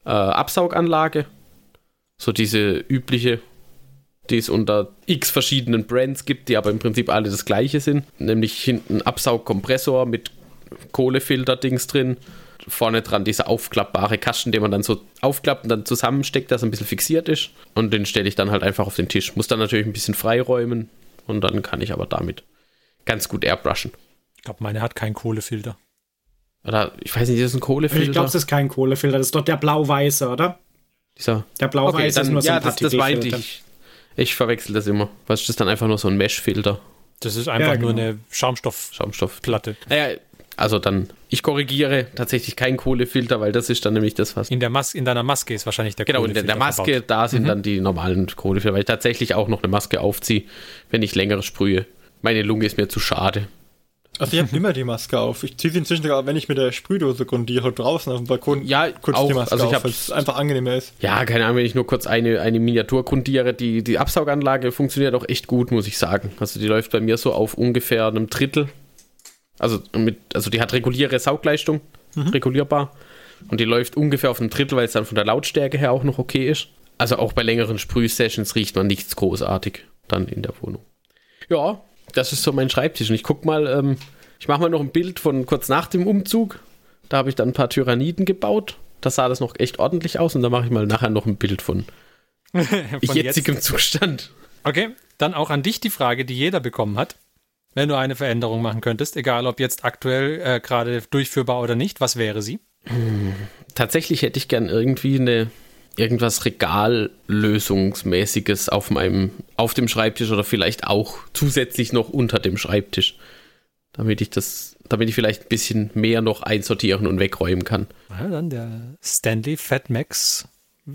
äh, Absauganlage. So diese übliche, die es unter x verschiedenen Brands gibt, die aber im Prinzip alle das gleiche sind. Nämlich hinten Absaugkompressor mit Kohlefilter-Dings drin. Vorne dran dieser aufklappbare Kasten, den man dann so aufklappt und dann zusammensteckt, dass er ein bisschen fixiert ist. Und den stelle ich dann halt einfach auf den Tisch. Muss dann natürlich ein bisschen freiräumen und dann kann ich aber damit ganz gut airbrushen. Ich glaube, meine hat keinen Kohlefilter. Oder ich weiß nicht, ist das ein Kohlefilter? Ich glaube, das ist kein Kohlefilter, das ist doch der blau-weiße, oder? Dieser Der blau-weiße ist nur so ja, ein das, das meinte Partikelfilter. ich. Ich verwechsel das immer. Was ist das dann einfach nur so ein Mesh-Filter? Das ist einfach Ja, nur genau. eine Schaumstoffplatte. Schaumstoff. Naja, also dann, ich korrigiere tatsächlich kein Kohlefilter, weil das ist dann nämlich das, was. In, der Mas in deiner Maske ist wahrscheinlich der Genau, in der, der Kohlefilter Maske, verbaut. da sind Mhm. dann die normalen Kohlefilter, weil ich tatsächlich auch noch eine Maske aufziehe, wenn ich längere sprühe. Meine Lunge ist mir zu schade. Also ich habe immer die Maske auf. Ich ziehe sie inzwischen sogar, wenn ich mit der Sprühdose grundiere draußen auf dem Balkon, Ja, kurz auch. die Maske Also ich auf, weil es einfach angenehmer ist. Ja, keine Ahnung, wenn ich nur kurz eine, eine Miniatur grundiere, die, die Absauganlage funktioniert auch echt gut, muss ich sagen. Also die läuft bei mir so auf ungefähr einem Drittel. Also, mit, also die hat reguläre Saugleistung, regulierbar. Und die läuft ungefähr auf einem Drittel, weil es dann von der Lautstärke her auch noch okay ist. Also auch bei längeren Sprühsessions riecht man nichts großartig dann in der Wohnung. Ja, das ist so mein Schreibtisch. Und ich guck mal, ähm, ich mache mal noch ein Bild von kurz nach dem Umzug. Da habe ich dann ein paar Tyranniden gebaut. Da sah das noch echt ordentlich aus. Und da mache ich mal nachher noch ein Bild von, Von jetzigem jetzt. Zustand. Okay, dann auch an dich die Frage, die jeder bekommen hat. Wenn du eine Veränderung machen könntest, egal ob jetzt aktuell äh, gerade durchführbar oder nicht, was wäre sie? Tatsächlich hätte ich gern irgendwie eine irgendwas Regallösungsmäßiges auf meinem auf dem Schreibtisch oder vielleicht auch zusätzlich noch unter dem Schreibtisch, damit ich das, damit ich vielleicht ein bisschen mehr noch einsortieren und wegräumen kann. Ja, dann der Stanley Fat Max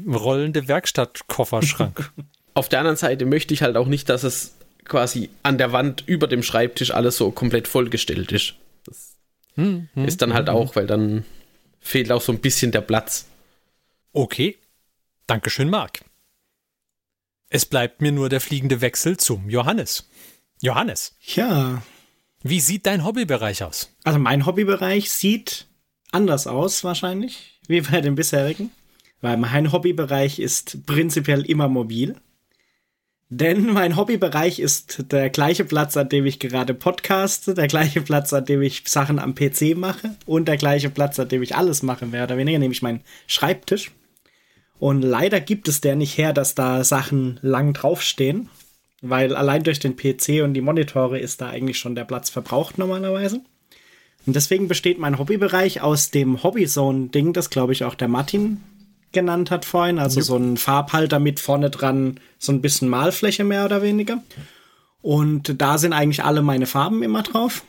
rollende Werkstattkofferschrank. Auf der anderen Seite möchte ich halt auch nicht, dass es quasi an der Wand über dem Schreibtisch alles so komplett vollgestellt ist. Das Hm, hm, ist dann halt auch, weil dann fehlt auch so ein bisschen der Platz. Okay. Dankeschön, Marc. Es bleibt mir nur der fliegende Wechsel zum Johannes. Johannes, Ja, wie sieht dein Hobbybereich aus? also mein Hobbybereich sieht anders aus wahrscheinlich, wie bei dem bisherigen. Weil mein Hobbybereich ist prinzipiell immer mobil. Denn mein Hobbybereich ist der gleiche Platz, an dem ich gerade podcaste, der gleiche Platz, an dem ich Sachen am PC mache und der gleiche Platz, an dem ich alles mache, mehr oder weniger, nämlich mein Schreibtisch. Und leider gibt es der nicht her, dass da Sachen lang draufstehen, weil allein durch den PC und die Monitore ist da eigentlich schon der Platz verbraucht normalerweise. Und deswegen besteht mein Hobbybereich aus dem Hobbyzone-Ding, das glaube ich auch der Martin genannt hat vorhin. Also so ein Farbhalter mit vorne dran so ein bisschen Malfläche mehr oder weniger. Und da sind eigentlich alle meine Farben immer drauf.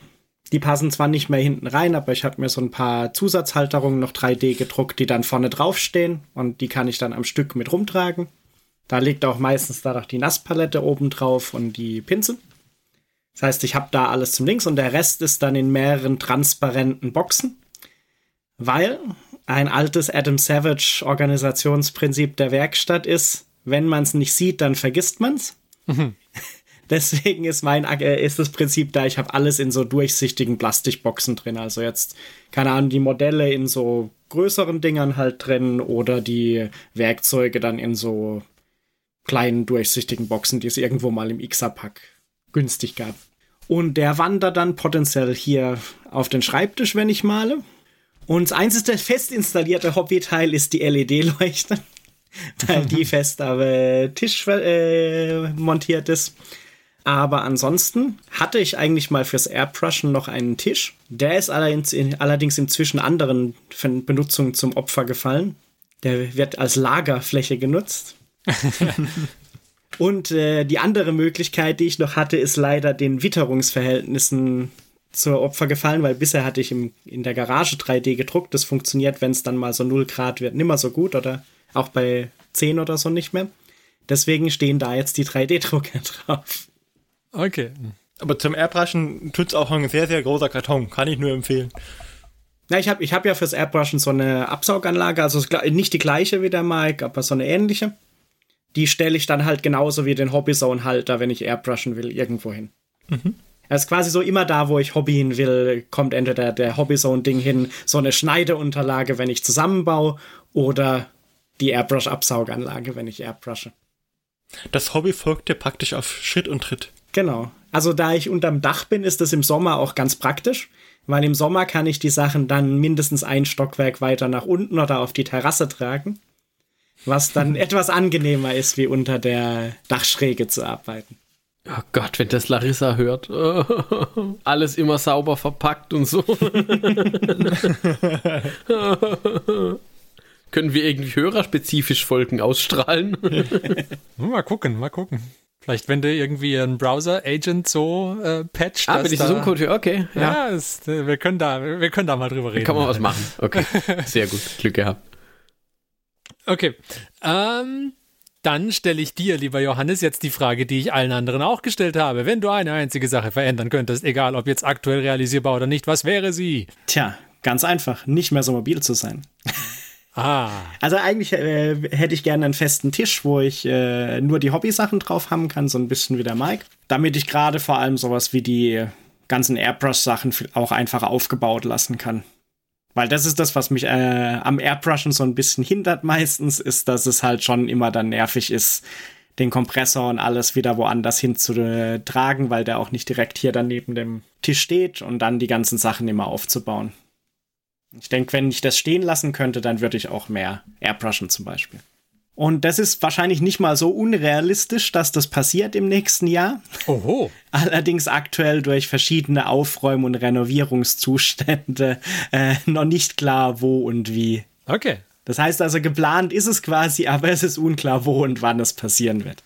Die passen zwar nicht mehr hinten rein, aber ich habe mir so ein paar Zusatzhalterungen noch 3D gedruckt, die dann vorne draufstehen und die kann ich dann am Stück mit rumtragen. Da liegt auch meistens da noch die Nasspalette oben drauf und die Pinsel. Das heißt, ich habe da alles zum Links und der Rest ist dann in mehreren transparenten Boxen, weil ein altes Adam Savage Organisationsprinzip der Werkstatt ist, wenn man es nicht sieht, dann vergisst man es. Mhm. Deswegen ist mein äh, ist das Prinzip da, ich habe alles in so durchsichtigen Plastikboxen drin. Also jetzt, keine Ahnung, die Modelle in so größeren Dingern halt drin oder die Werkzeuge dann in so kleinen durchsichtigen Boxen, die es irgendwo mal im X-Pack günstig gab. Und der wandert dann potenziell hier auf den Schreibtisch, wenn ich male. Und das einzige fest installierte Hobbyteil ist die LED-Leuchte, weil die fest auf Tisch äh, montiert ist. Aber ansonsten hatte ich eigentlich mal fürs Airbrushen noch einen Tisch. Der ist allerdings, allerdings inzwischen anderen Benutzungen zum Opfer gefallen. Der wird als Lagerfläche genutzt. Und äh, die andere Möglichkeit, die ich noch hatte, ist leider den Witterungsverhältnissen zur Opfer gefallen, weil bisher hatte ich im, in der Garage 3D gedruckt. Das funktioniert, wenn es dann mal so 0 Grad wird, nimmer so gut oder auch bei 10 oder so nicht mehr. Deswegen stehen da jetzt die 3D-Drucker drauf. Okay. Aber zum Airbrushen tut es auch ein sehr, sehr großer Karton. Kann ich nur empfehlen. Ja, ich habe ich hab ja fürs Airbrushen so eine Absauganlage, also nicht die gleiche wie der Mike, aber so eine ähnliche. Die stelle ich dann halt genauso wie den Hobbyzone-Halter, wenn ich Airbrushen will, irgendwo hin. Mhm. Das ist quasi so immer da, wo ich Hobbyen will, kommt entweder der Hobbyzone-Ding hin, so eine Schneideunterlage, wenn ich zusammenbaue, oder die Airbrush-Absauganlage, wenn ich airbrushe. Das Hobby folgt dir praktisch auf Schritt und Tritt. Genau. Also da ich unterm Dach bin, ist das im Sommer auch ganz praktisch, weil im Sommer kann ich die Sachen dann mindestens ein Stockwerk weiter nach unten oder auf die Terrasse tragen, was dann etwas angenehmer ist, wie unter der Dachschräge zu arbeiten. Oh Gott, wenn das Larissa hört. alles immer sauber verpackt und so. Können wir irgendwie hörerspezifisch Folgen ausstrahlen? mal gucken, mal gucken. Vielleicht, wenn du irgendwie einen Browser-Agent so äh, patcht. Ah, bin ich so code okay. Ja, ja ist, äh, wir, können da, wir können da mal drüber reden. Kann man was machen. Okay, sehr gut. Glück gehabt. Okay. Ähm, dann stelle ich dir, lieber Johannes, jetzt die Frage, die ich allen anderen auch gestellt habe. Wenn du eine einzige Sache verändern könntest, egal ob jetzt aktuell realisierbar oder nicht, was wäre sie? Tja, ganz einfach. Nicht mehr so mobil zu sein. Ah. Also eigentlich äh, hätte ich gerne einen festen Tisch, wo ich äh, nur die Hobbysachen drauf haben kann, so ein bisschen wie der Mike. Damit ich gerade vor allem sowas wie die ganzen Airbrush-Sachen auch einfach aufgebaut lassen kann. Weil das ist das, was mich äh, am Airbrushen so ein bisschen hindert meistens, ist, dass es halt schon immer dann nervig ist, den Kompressor und alles wieder woanders hinzutragen, weil der auch nicht direkt hier dann neben dem Tisch steht und dann die ganzen Sachen immer aufzubauen. Ich denke, wenn ich das stehen lassen könnte, dann würde ich auch mehr airbrushen zum Beispiel. Und das ist wahrscheinlich nicht mal so unrealistisch, dass das passiert im nächsten Jahr. Oho. Allerdings aktuell durch verschiedene Aufräum- und Renovierungszustände äh, noch nicht klar, wo und wie. Okay. Das heißt also, geplant ist es quasi, aber es ist unklar, wo und wann es passieren wird.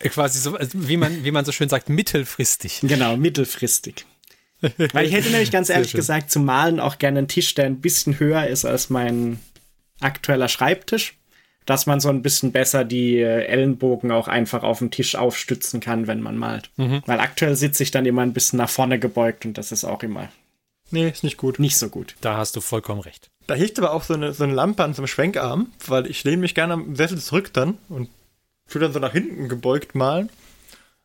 Quasi so, also wie man, wie man so schön sagt, mittelfristig. Genau, mittelfristig. Weil ich hätte nämlich ganz ehrlich gesagt zum Malen auch gerne einen Tisch, der ein bisschen höher ist als mein aktueller Schreibtisch, dass man so ein bisschen besser die äh, Ellenbogen auch einfach auf dem Tisch aufstützen kann, wenn man malt. Mhm. Weil aktuell sitze ich dann immer ein bisschen nach vorne gebeugt und das ist auch immer. Nee, ist nicht gut. Nicht so gut. Da hast du vollkommen recht. Da hilft aber auch so eine, so eine Lampe an so einem Schwenkarm, weil ich lehne mich gerne am Sessel zurück dann und tue dann so nach hinten gebeugt malen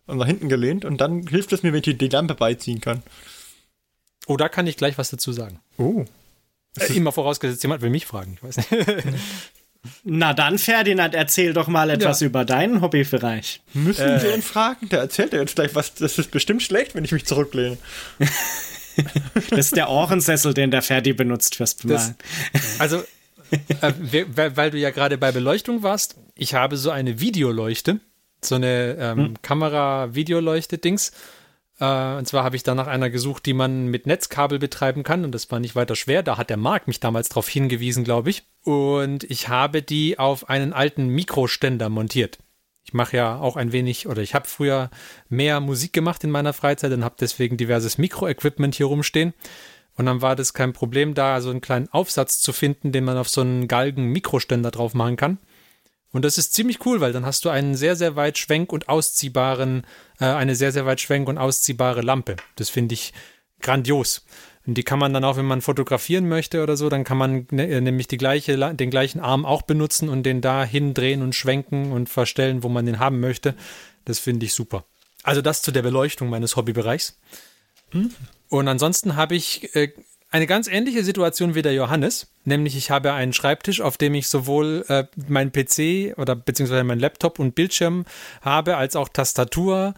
und nach hinten gelehnt und dann hilft es mir, wenn ich die Lampe beiziehen kann. Oh, da kann ich gleich was dazu sagen. Oh. Äh, immer vorausgesetzt, jemand will mich fragen. Ich weiß nicht. Na dann, Ferdinand, erzähl doch mal etwas ja. über deinen Hobbybereich. Müssen äh. wir ihn fragen? Der erzählt ja jetzt gleich was. Das ist bestimmt schlecht, wenn ich mich zurücklehne. das ist der Ohrensessel, den der Ferdi benutzt fürs Bemalen. Das, also, äh, weil, weil, du ja gerade bei Beleuchtung warst, ich habe so eine Videoleuchte, so eine ähm, hm. Kamera-Videoleuchte-Dings. Äh, und zwar habe ich da nach einer gesucht, die man mit Netzkabel betreiben kann. Und das war nicht weiter schwer. Da hat der Marc mich damals darauf hingewiesen, glaube ich. Und ich habe die auf einen alten Mikroständer montiert. Ich mache ja auch ein wenig, oder ich habe früher mehr Musik gemacht in meiner Freizeit und habe deswegen diverses Mikroequipment hier rumstehen. Und dann war das kein Problem, da so einen kleinen Aufsatz zu finden, den man auf so einen Galgen Mikroständer drauf machen kann. Und das ist ziemlich cool, weil dann hast du einen sehr, sehr weit schwenk- und ausziehbaren, äh, eine sehr, sehr weit schwenk- und ausziehbare Lampe. Das finde ich grandios. Und die kann man dann auch, wenn man fotografieren möchte oder so, dann kann man ne, äh, nämlich die gleiche, den gleichen Arm auch benutzen und den da hindrehen und schwenken und verstellen, wo man den haben möchte. Das finde ich super. Also das zu der Beleuchtung meines Hobbybereichs. Hm? Und ansonsten habe ich äh, eine ganz ähnliche Situation wie der Johannes, nämlich ich habe einen Schreibtisch, auf dem ich sowohl äh, mein PC oder beziehungsweise mein Laptop und Bildschirm habe, als auch Tastatur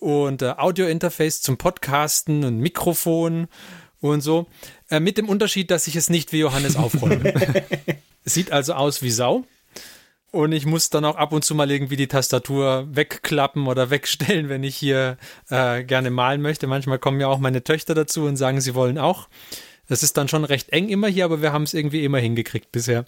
und äh, Audiointerface zum Podcasten und Mikrofon und so. Äh, mit dem Unterschied, dass ich es nicht wie Johannes aufräume. Sieht also aus wie Sau. Und ich muss dann auch ab und zu mal irgendwie die Tastatur wegklappen oder wegstellen, wenn ich hier äh, gerne malen möchte. Manchmal kommen ja auch meine Töchter dazu und sagen, sie wollen auch. Das ist dann schon recht eng immer hier, aber wir haben es irgendwie immer hingekriegt bisher.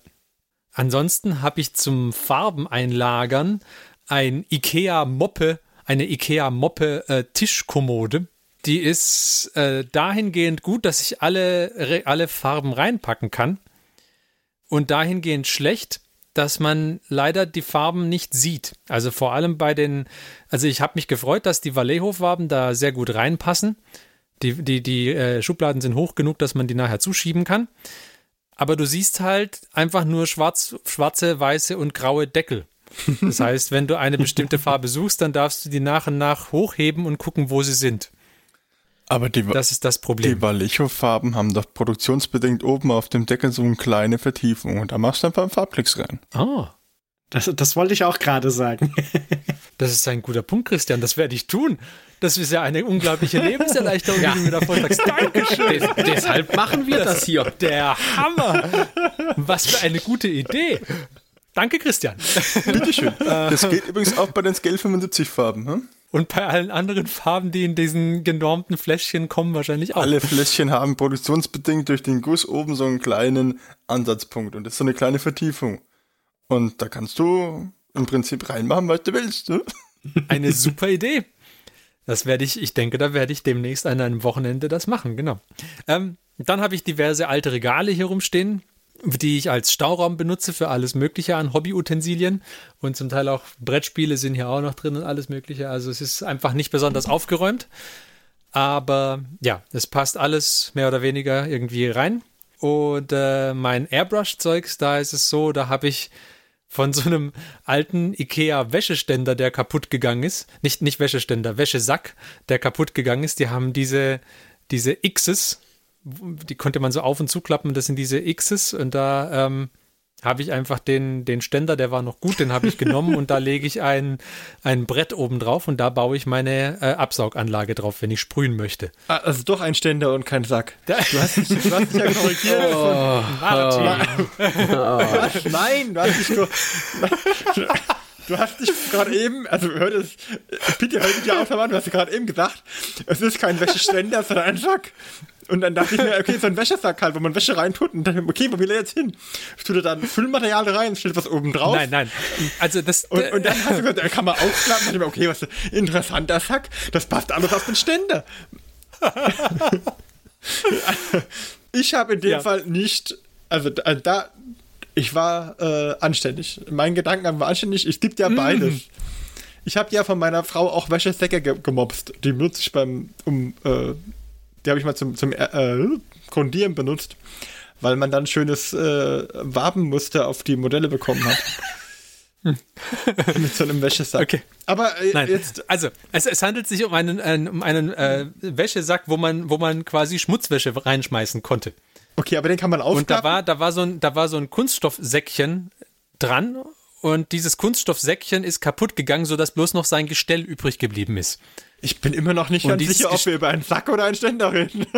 Ansonsten habe ich zum Farben einlagern ein IKEA Moppe, eine IKEA Moppe äh, Tischkommode. Die ist äh, dahingehend gut, dass ich alle, alle Farben reinpacken kann. Und dahingehend schlecht, dass man leider die Farben nicht sieht. Also vor allem bei den, also ich habe mich gefreut, dass die Vallejo-Farben da sehr gut reinpassen. Die, die, die äh, Schubladen sind hoch genug, dass man die nachher zuschieben kann. Aber du siehst halt einfach nur schwarz, schwarze, weiße und graue Deckel. Das heißt, wenn du eine bestimmte Farbe suchst, dann darfst du die nach und nach hochheben und gucken, wo sie sind. Aber die, das ist das Problem. Die Vallejo-Farben haben doch produktionsbedingt oben auf dem Deckel so eine kleine Vertiefung und da machst du einfach einen Farbklicks rein. Ah. Das, das wollte ich auch gerade sagen. das ist ein guter Punkt, Christian. Das werde ich tun. Das ist ja eine unglaubliche Lebenserleichterung, ja. die du mir davor sagst. Dankeschön. Des, deshalb machen wir das, das hier. Der Hammer. Was für eine gute Idee. Danke, Christian. Bitteschön. Das geht übrigens auch bei den Scale 75 Farben. Hm? Und bei allen anderen Farben, die in diesen genormten Fläschchen kommen, wahrscheinlich auch. Alle Fläschchen haben produktionsbedingt durch den Guss oben so einen kleinen Ansatzpunkt. Und das ist so eine kleine Vertiefung. Und da kannst du im Prinzip reinmachen, was du willst. Ne? Eine super Idee. Das werde ich, ich denke, da werde ich demnächst an einem Wochenende das machen, genau. Ähm, dann habe ich diverse alte Regale hier rumstehen, die ich als Stauraum benutze für alles Mögliche an Hobbyutensilien und zum Teil auch Brettspiele sind hier auch noch drin und alles Mögliche. Also es ist einfach nicht besonders aufgeräumt, aber ja, es passt alles mehr oder weniger irgendwie rein. Und äh, mein Airbrush-Zeugs, da ist es so, da habe ich von so einem alten Ikea-Wäscheständer, der kaputt gegangen ist. Nicht, nicht Wäscheständer, Wäschesack, der kaputt gegangen ist. Die haben diese, diese X's, die konnte man so auf und zuklappen. Das sind diese X's und da ähm, habe ich einfach den, den Ständer, der war noch gut, den habe ich genommen und da lege ich ein, ein Brett oben drauf und da baue ich meine äh, Absauganlage drauf, wenn ich sprühen möchte. Ah, also doch ein Ständer und kein Sack. Du hast dich, du hast dich ja korrigiert. Oh, oh. Was? Nein, du hast dich Du hast dich gerade eben, also hört es, bitte hört dich auf, du hast gerade eben gesagt, es ist kein Wäscheständer, sondern ein Sack. Und dann dachte ich mir, okay, so ein Wäschesack halt, wo man Wäsche reintut. Und dann, okay, wo will er jetzt hin? Ich tue da dann Füllmaterial rein, stellt was oben drauf. Nein, nein. Also das. Und, und dann hast du gesagt, da kann man aufklappen. Und ich mir, okay, was interessanter Sack. Das passt alles auf den Ständer. ich habe in dem ja. Fall nicht, also äh, da, ich war äh, anständig. Mein Gedankengang war anständig. Es gibt ja mhm. beides. Mm. Ich habe ja von meiner Frau auch Wäschesäcke ge gemobst. Die benutze ich beim, um äh, die habe ich mal zum, zum äh, Grundieren benutzt, weil man dann schönes äh, Wabenmuster auf die Modelle bekommen hat. Mit so einem Wäschesack. Okay. Aber äh, Nein. jetzt. Also, es, es, handelt sich um einen, äh, um einen äh, Wäschesack, wo man, wo man quasi Schmutzwäsche reinschmeißen konnte. Okay, aber den kann man aufklappen. Und da war, da war so ein, da war so ein Kunststoffsäckchen dran und dieses Kunststoffsäckchen ist kaputt gegangen, sodass bloß noch sein Gestell übrig geblieben ist. Ich bin immer noch nicht und ganz sicher, ob wir über einen Sack oder einen Ständer reden.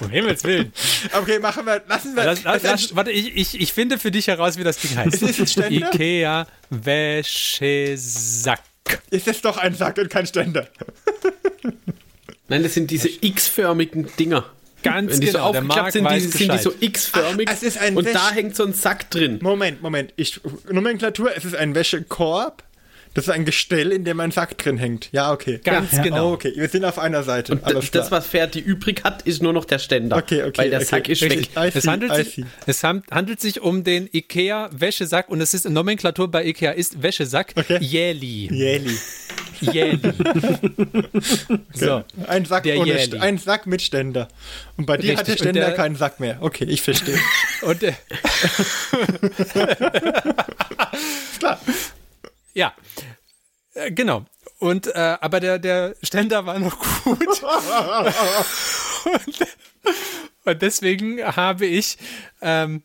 Um Himmels Willen. Okay, machen wir, lassen wir. Lass, lass, lass, warte, ich, ich, ich finde für dich heraus, wie das Ding heißt. Ist es ein Ständer? Ikea Wäschesack. Ist es doch ein Sack und kein Ständer? Nein, das sind diese x-förmigen Dinger. Ganz Wenn die genau, so aufgeklappt sind, die, sind die so x-förmig Ach, es ist ein und Wäsch da hängt so ein Sack drin. Moment, Moment. Ich, Nomenklatur, es ist ein Wäschekorb, Das ist ein Gestell, in dem ein Sack drin hängt. Ja, okay. Ganz ja, genau. Oh, okay, wir sind auf einer Seite. Und Alles das, was Ferdi übrig hat, ist nur noch der Ständer. Okay, okay. Weil der okay. Sack ist Richtig. weg. Es handelt, sich, es handelt sich um den IKEA Wäschesack und es ist Nomenklatur bei IKEA ist Wäschesack Okay. Jäli. Jäli. Jäli. So. Ein Sack, Der ohne Jäli. Ein Sack mit Ständer. Und bei dir hat der Richtig, Ständer der- keinen Sack mehr. Okay, ich verstehe. Und äh, Klar. Ja, Äh, genau. Und äh, aber der der Ständer war noch gut. und, und deswegen habe ich ähm,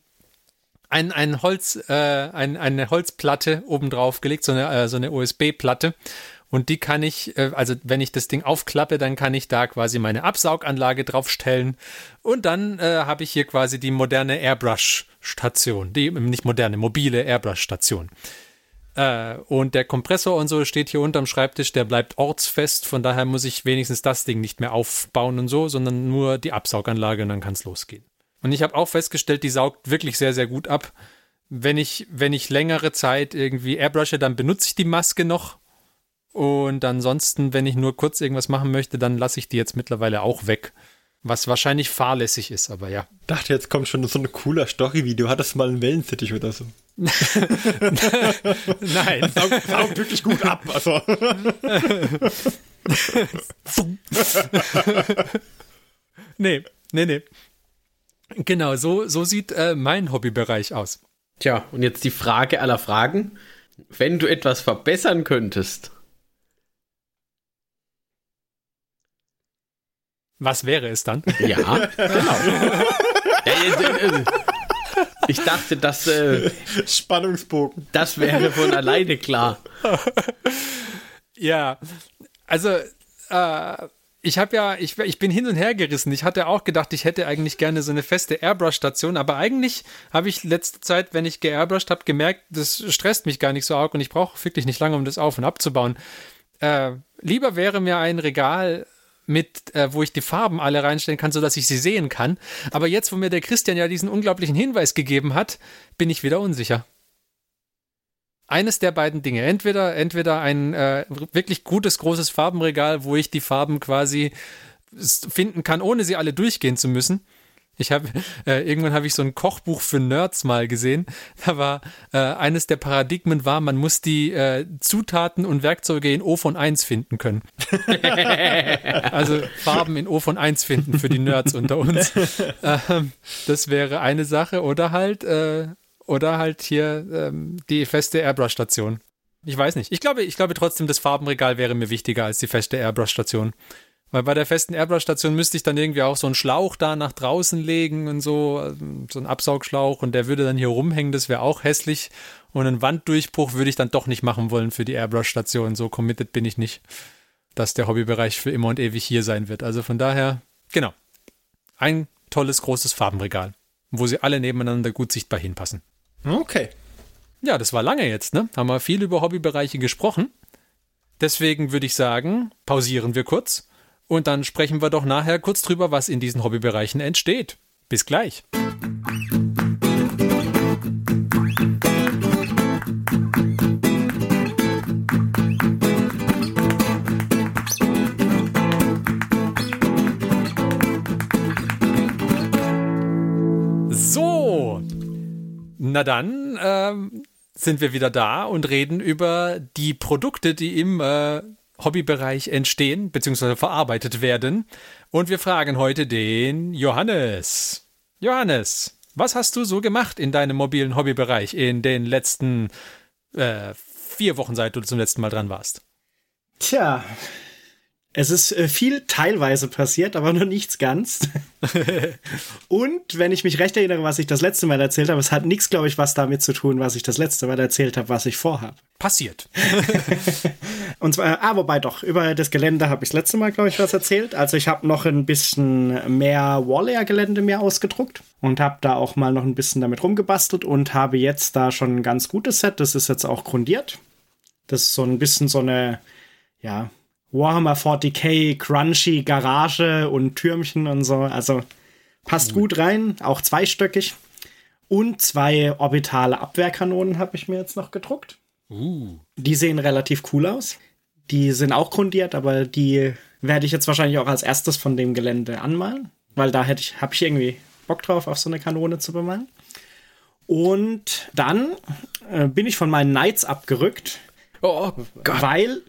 ein, ein Holz, äh, ein, eine Holzplatte oben drauf gelegt, so eine, äh, so eine USB-Platte. Und die kann ich, äh, also wenn ich das Ding aufklappe, dann kann ich da quasi meine Absauganlage draufstellen. Und dann äh, habe ich hier quasi die moderne Airbrush-Station. Die, nicht moderne, mobile Airbrush-Station. Äh, und der Kompressor und so steht hier unterm Schreibtisch, der bleibt ortsfest. Von daher muss ich wenigstens das Ding nicht mehr aufbauen und so, sondern nur die Absauganlage und dann kann es losgehen. Und ich habe auch festgestellt, die saugt wirklich sehr, sehr gut ab. Wenn ich, wenn ich längere Zeit irgendwie airbrushe, dann benutze ich die Maske noch. Und ansonsten, wenn ich nur kurz irgendwas machen möchte, dann lasse ich die jetzt mittlerweile auch weg. Was wahrscheinlich fahrlässig ist, aber ja. dachte, jetzt kommt schon so ein cooler Story-Video. Hattest du mal einen Wellensittich oder so? Nein. Saugt, saugt wirklich gut ab. Also. nee, nee, nee. Genau, so, so sieht äh, mein Hobbybereich aus. Tja, und jetzt die Frage aller Fragen. Wenn du etwas verbessern könntest, Was wäre es dann? ja, genau. ja, ja, äh, ich dachte, das, äh, Spannungsbogen. das wäre von alleine klar. Ja, also äh, ich habe ja, ich, ich bin hin und her gerissen. Ich hatte auch gedacht, ich hätte eigentlich gerne so eine feste Airbrush-Station, aber eigentlich habe ich letzte Zeit, wenn ich geairbrushed habe, gemerkt, das stresst mich gar nicht so arg und ich brauche wirklich nicht lange, um das auf und abzubauen. Äh, lieber wäre mir ein Regal mit, äh, wo ich die Farben alle reinstellen kann, sodass ich sie sehen kann. Aber jetzt, wo mir der Christian ja diesen unglaublichen Hinweis gegeben hat, bin ich wieder unsicher. Eines der beiden Dinge. Entweder, entweder ein äh, wirklich gutes, großes Farbenregal, wo ich die Farben quasi finden kann, ohne sie alle durchgehen zu müssen. Ich habe äh, irgendwann habe ich so ein Kochbuch für Nerds mal gesehen. Da war äh, eines der Paradigmen war, man muss die äh, Zutaten und Werkzeuge in O von 1 finden können. also Farben in O von 1 finden für die Nerds unter uns. Ähm, das wäre eine Sache oder halt äh, oder halt hier ähm, die feste Airbrush-Station. Ich weiß nicht. Ich glaube, ich glaube trotzdem, das Farbenregal wäre mir wichtiger als die feste Airbrush-Station. Weil bei der festen Airbrush-Station müsste ich dann irgendwie auch so einen Schlauch da nach draußen legen und so, so einen Absaugschlauch und der würde dann hier rumhängen, das wäre auch hässlich. Und einen Wanddurchbruch würde ich dann doch nicht machen wollen für die Airbrush-Station. So committed bin ich nicht, dass der Hobbybereich für immer und ewig hier sein wird. Also von daher, genau. Ein tolles, großes Farbenregal, wo sie alle nebeneinander gut sichtbar hinpassen. Okay. Ja, das war lange jetzt, ne? Haben wir viel über Hobbybereiche gesprochen. Deswegen würde ich sagen, pausieren wir kurz und dann sprechen wir doch nachher kurz drüber, was in diesen Hobbybereichen entsteht. Bis gleich. So, na dann ähm, sind wir wieder da und reden über die Produkte, die im äh, Hobbybereich entstehen bzw. verarbeitet werden. Und wir fragen heute den Johannes. Johannes, was hast du so gemacht in deinem mobilen Hobbybereich in den letzten äh, vier Wochen, seit du zum letzten Mal dran warst? Tja, es ist äh, viel teilweise passiert, aber noch nichts ganz. Und wenn ich mich recht erinnere, was ich das letzte Mal erzählt habe, es hat nichts, glaube ich, was damit zu tun, was ich das letzte Mal erzählt habe, was ich vorhabe. Passiert. Und zwar, ah, wobei doch, über das Gelände habe ich das letzte Mal, glaube ich, was erzählt. Also ich habe noch ein bisschen mehr Wallayer-Gelände mir ausgedruckt und habe da auch mal noch ein bisschen damit rumgebastelt und habe jetzt da schon ein ganz gutes Set. Das ist jetzt auch grundiert. Das ist so ein bisschen so eine, ja, Warhammer 40k crunchy Garage und Türmchen und so. Also passt gut rein, auch zweistöckig. Und zwei orbitale Abwehrkanonen habe ich mir jetzt noch gedruckt. Uh. Die sehen relativ cool aus. Die sind auch grundiert, aber die werde ich jetzt wahrscheinlich auch als erstes von dem Gelände anmalen, weil da hätte ich, habe ich irgendwie Bock drauf, auf so eine Kanone zu bemalen. Und dann äh, bin ich von meinen Knights abgerückt, Oh Gott. weil,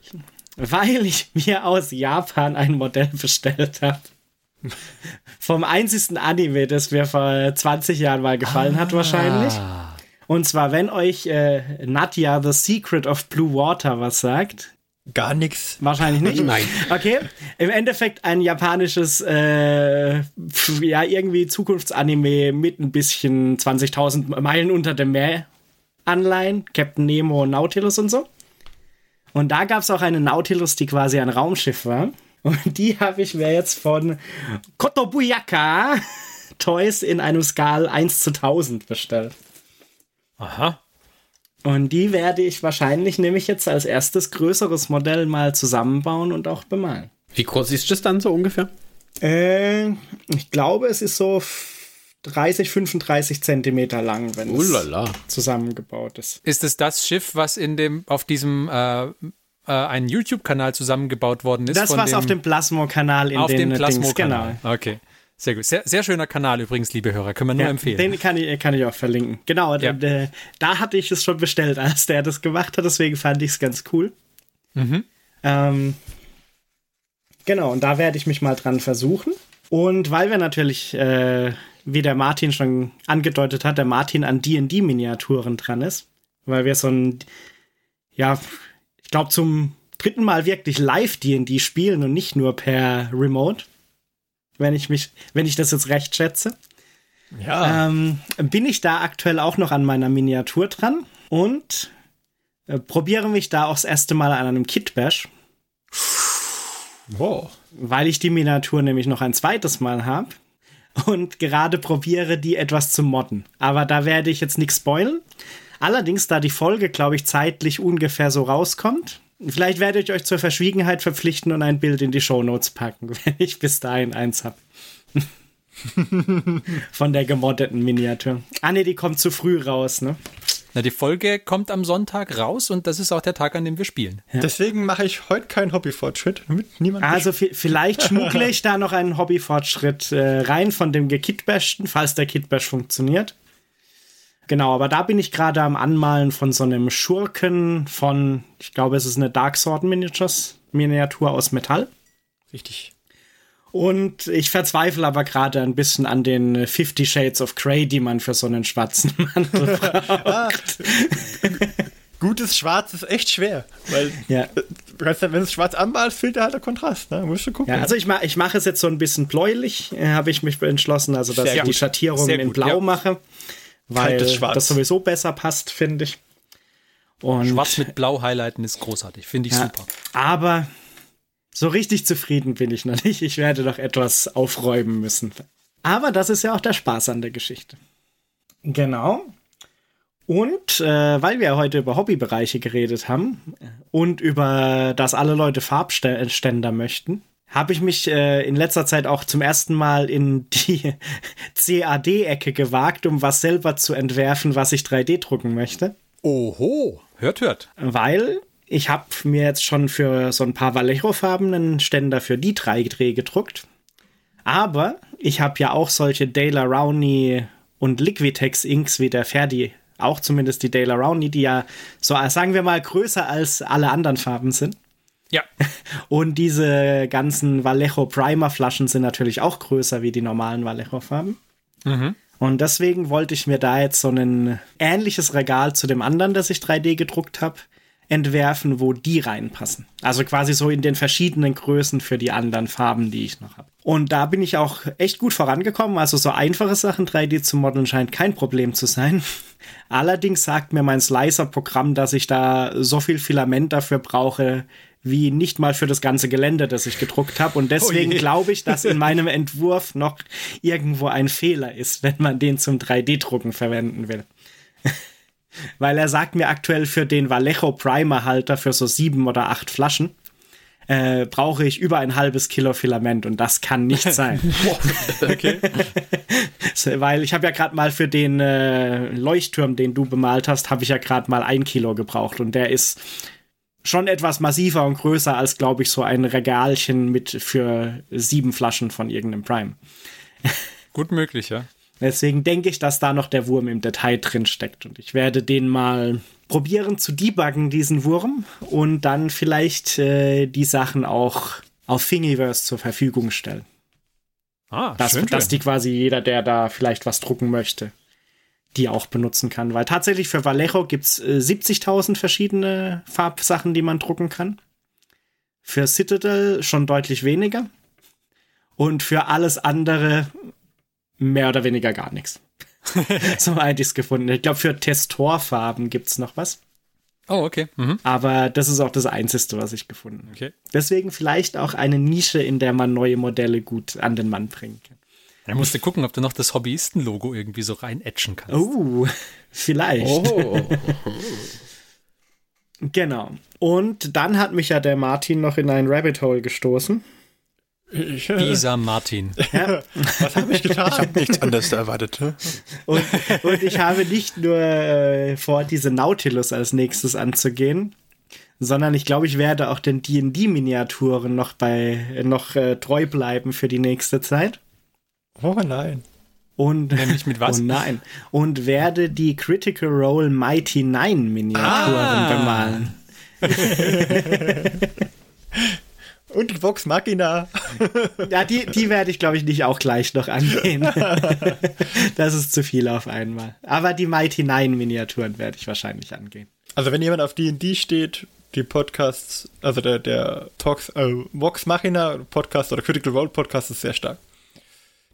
weil ich mir aus Japan ein Modell bestellt habe. Vom einzigsten Anime, das mir vor 20 Jahren mal gefallen hat, wahrscheinlich. Und zwar, wenn euch äh, Nadia The Secret of Blue Water was sagt. Gar nichts. Wahrscheinlich nicht. Nein. Okay. Im Endeffekt ein japanisches, äh, pf, ja, irgendwie Zukunftsanime mit ein bisschen 20.000 Meilen unter dem Meer Anleihen. Captain Nemo und Nautilus und so. Und da gab es auch eine Nautilus, die quasi ein Raumschiff war. Und die habe ich mir jetzt von Kotobuyaka Toys in einem Skal 1 zu 1000 bestellt. Aha. Und die werde ich wahrscheinlich nämlich jetzt als erstes größeres Modell mal zusammenbauen und auch bemalen. Wie groß ist das dann so ungefähr? Äh, ich glaube, es ist so 30, 35 Zentimeter lang, wenn Ulala. es zusammengebaut ist. Ist es das Schiff, was in dem, auf diesem, äh, äh, einen YouTube-Kanal zusammengebaut worden ist? Das, von was auf dem Plasmo-Kanal in auf den dem Plasmo-Kanal. genau. Okay. Sehr gut. Sehr, sehr schöner Kanal übrigens, liebe Hörer. Können wir nur Ja, empfehlen. Den kann ich, kann ich auch verlinken. Genau, Ja. d- d- da hatte ich es schon bestellt, als der das gemacht hat, deswegen fand ich es ganz cool. Mhm. Ähm, genau, und da werde ich mich mal dran versuchen. Und weil wir natürlich, äh, wie der Martin schon angedeutet hat, der Martin an D&D-Miniaturen dran ist, weil wir so ein, ja, ich glaube zum dritten Mal wirklich live D&D spielen und nicht nur per Remote, wenn ich mich, wenn ich das jetzt recht schätze Ja. ähm, bin ich da aktuell auch noch an meiner Miniatur dran und äh, probiere mich da auch das erste Mal an einem Kitbash, wow. weil ich die Miniatur nämlich noch ein zweites Mal habe und gerade probiere, die etwas zu modden. Aber da werde ich jetzt nichts spoilen. Allerdings, da die Folge, glaube ich, zeitlich ungefähr so rauskommt, vielleicht werde ich euch zur Verschwiegenheit verpflichten und ein Bild in die Shownotes packen, wenn ich bis dahin eins habe. Von der gemoddeten Miniatur. Ah ne, die kommt zu früh raus, ne? Na, die Folge kommt am Sonntag raus und das ist auch der Tag, an dem wir spielen. Deswegen mache ich heute keinen Hobbyfortschritt, damit niemand. Also vi- vielleicht schmuggle ich da noch einen Hobbyfortschritt äh, rein von dem gekitbashten, falls der Kitbash funktioniert. Genau, aber da bin ich gerade am Anmalen von so einem Schurken von, ich glaube, es ist eine Dark Sword Miniatures Miniatur aus Metall. richtig. Und ich verzweifle aber gerade ein bisschen an den äh, Fifty Shades of Grey, die man für so einen schwarzen Mantel braucht. Gutes Schwarz ist echt schwer, weil ja. äh, wenn es schwarz anmalst, fehlt da halt der Kontrast. Ne? Musst du gucken. Ja, also ich mache ich mach es jetzt so ein bisschen bläulich, äh, habe ich mich entschlossen, also dass Sehr ich die gut. Schattierungen Sehr in Blau ja. mache, weil das sowieso besser passt, finde ich. Und, Schwarz mit Blau highlighten ist großartig. Finde ich ja, super. Aber so richtig zufrieden bin ich noch nicht. Ich werde noch etwas aufräumen müssen. Aber das ist ja auch der Spaß an der Geschichte. Genau. Und äh, weil wir heute über Hobbybereiche geredet haben und über, dass alle Leute Farbständer möchten, habe ich mich äh, in letzter Zeit auch zum ersten Mal in die CAD-Ecke gewagt, um was selber zu entwerfen, was ich 3D drucken möchte. Oho. Hört, hört. Weil ich habe mir jetzt schon für so ein paar Vallejo-Farben einen Ständer für die 3D gedruckt. Aber ich habe ja auch solche Dale Rowney und Liquitex Inks wie der Ferdi, auch zumindest die Dale Rowney, die ja so, sagen wir mal, größer als alle anderen Farben sind. Ja. Und diese ganzen Vallejo Primer Flaschen sind natürlich auch größer wie die normalen Vallejo Farben. Und deswegen wollte ich mir da jetzt so ein ähnliches Regal zu dem anderen, das ich 3D gedruckt habe, entwerfen, wo die reinpassen. Also quasi so in den verschiedenen Größen für die anderen Farben, die ich noch habe. Und da bin ich auch echt gut vorangekommen. Also so einfache Sachen 3D zu modeln scheint kein Problem zu sein. Allerdings sagt mir mein Slicer-Programm, dass ich da so viel Filament dafür brauche, wie nicht mal für das ganze Gelände, das ich gedruckt habe. Und deswegen Oh glaube ich, dass in meinem Entwurf noch irgendwo ein Fehler ist, wenn man den zum 3D-Drucken verwenden will. Weil er sagt mir aktuell für den Vallejo Primer Halter für so sieben oder acht Flaschen äh, brauche ich über ein halbes Kilo Filament und das kann nicht sein. okay. Weil ich habe ja gerade mal für den äh, Leuchtturm, den du bemalt hast, habe ich ja gerade mal ein Kilo gebraucht und der ist schon etwas massiver und größer als, glaube ich, so ein Regalchen mit für sieben Flaschen von irgendeinem Prime. Gut möglich, ja. Deswegen denke ich, dass da noch der Wurm im Detail drin steckt. Und ich werde den mal probieren zu debuggen, diesen Wurm, und dann vielleicht äh, die Sachen auch auf Thingiverse zur Verfügung stellen. Ah, dass, schön, dass die quasi jeder, der da vielleicht was drucken möchte, die auch benutzen kann. Weil tatsächlich für Vallejo gibt es äh, 70.000 verschiedene Farbsachen, die man drucken kann. Für Citadel schon deutlich weniger. Und für alles andere mehr oder weniger gar nichts. so hatte ich es gefunden. Ich glaube, für Testorfarben gibt es noch was. Oh, okay. Mhm. Aber das ist auch das Einzige, was ich gefunden habe. Okay. Deswegen vielleicht auch eine Nische, in der man neue Modelle gut an den Mann bringen kann. Da musst du gucken, ob du noch das Hobbyisten-Logo irgendwie so rein etchen kannst. Oh, vielleicht. Oh. genau. Und dann hat mich ja der Martin noch in ein Rabbit Hole gestoßen. Ich, äh, Dieser Martin. Ja. Was habe ich getan? Ich habe nichts anderes erwartet. Ne? Und, und, ich habe nicht nur äh, vor, diese Nautilus als nächstes anzugehen, sondern ich glaube, ich werde auch den D&D-Miniaturen noch bei noch äh, treu bleiben für die nächste Zeit. Oh nein. Und, Nämlich mit was? Oh nein. Und werde die Critical Role Mighty Nine Miniaturen ah. bemalen. Und die Vox Machina. ja, die, die werde ich, glaube ich, nicht auch gleich noch angehen. das ist zu viel auf einmal. Aber die Mighty Nine Miniaturen werde ich wahrscheinlich angehen. Also wenn jemand auf D&D steht, die Podcasts, also der, der Talks, äh, Vox Machina Podcast oder Critical Role Podcast ist sehr stark.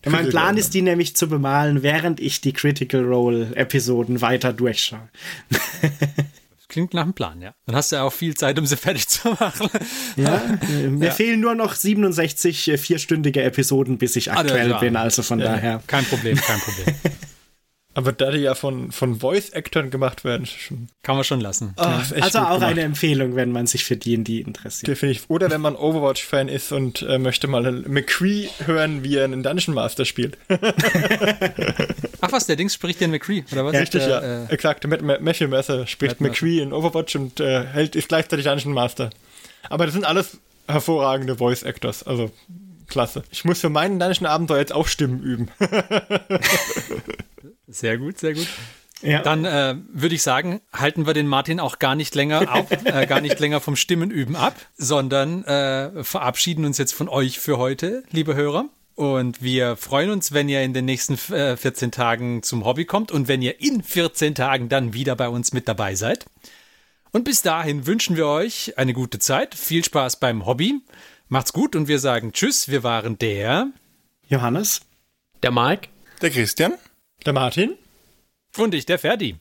Die mein Plan ist, die nämlich zu bemalen, während ich die Critical Role Episoden weiter durchschaue. Klingt nach einem Plan, ja. Dann hast du ja auch viel Zeit, um sie fertig zu machen. Ja, mir ja. fehlen nur noch 67 äh, vierstündige Episoden, bis ich aktuell ah, bin, also von ja, daher. Kein Problem, kein Problem. Aber da die ja von, von Voice-Actern gemacht werden, schon. Kann man schon lassen. Ach, also auch gemacht. eine Empfehlung, wenn man sich für D&D interessiert. Definitiv. Oder wenn man Overwatch-Fan ist und äh, möchte mal McCree hören, wie er einen Dungeon Master spielt. Ach was, der Dings spricht den McCree, oder was? Ja, richtig, der, ja. Äh, Exakt. Matthew Messer spricht McCree in Overwatch und äh, hält, ist gleichzeitig Dungeon Master. Aber das sind alles hervorragende Voice-Actors, also klasse. Ich muss für meinen Dungeon Abenteuer jetzt auch Stimmen üben. Sehr gut, sehr gut. Ja. Dann äh, würde ich sagen, halten wir den Martin auch gar nicht länger ab, äh, gar nicht länger vom Stimmenüben ab, sondern äh, verabschieden uns jetzt von euch für heute, liebe Hörer. Und wir freuen uns, wenn ihr in den nächsten äh, 14 Tagen zum Hobby kommt und wenn ihr in 14 Tagen dann wieder bei uns mit dabei seid. Und bis dahin wünschen wir euch eine gute Zeit, viel Spaß beim Hobby. Macht's gut und wir sagen Tschüss. Wir waren der Johannes, der Mike, der Christian der Martin. Und ich, der Ferdi.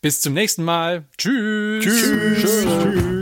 Bis zum nächsten Mal. Tschüss. Tschüss. Tschüss. Tschüss.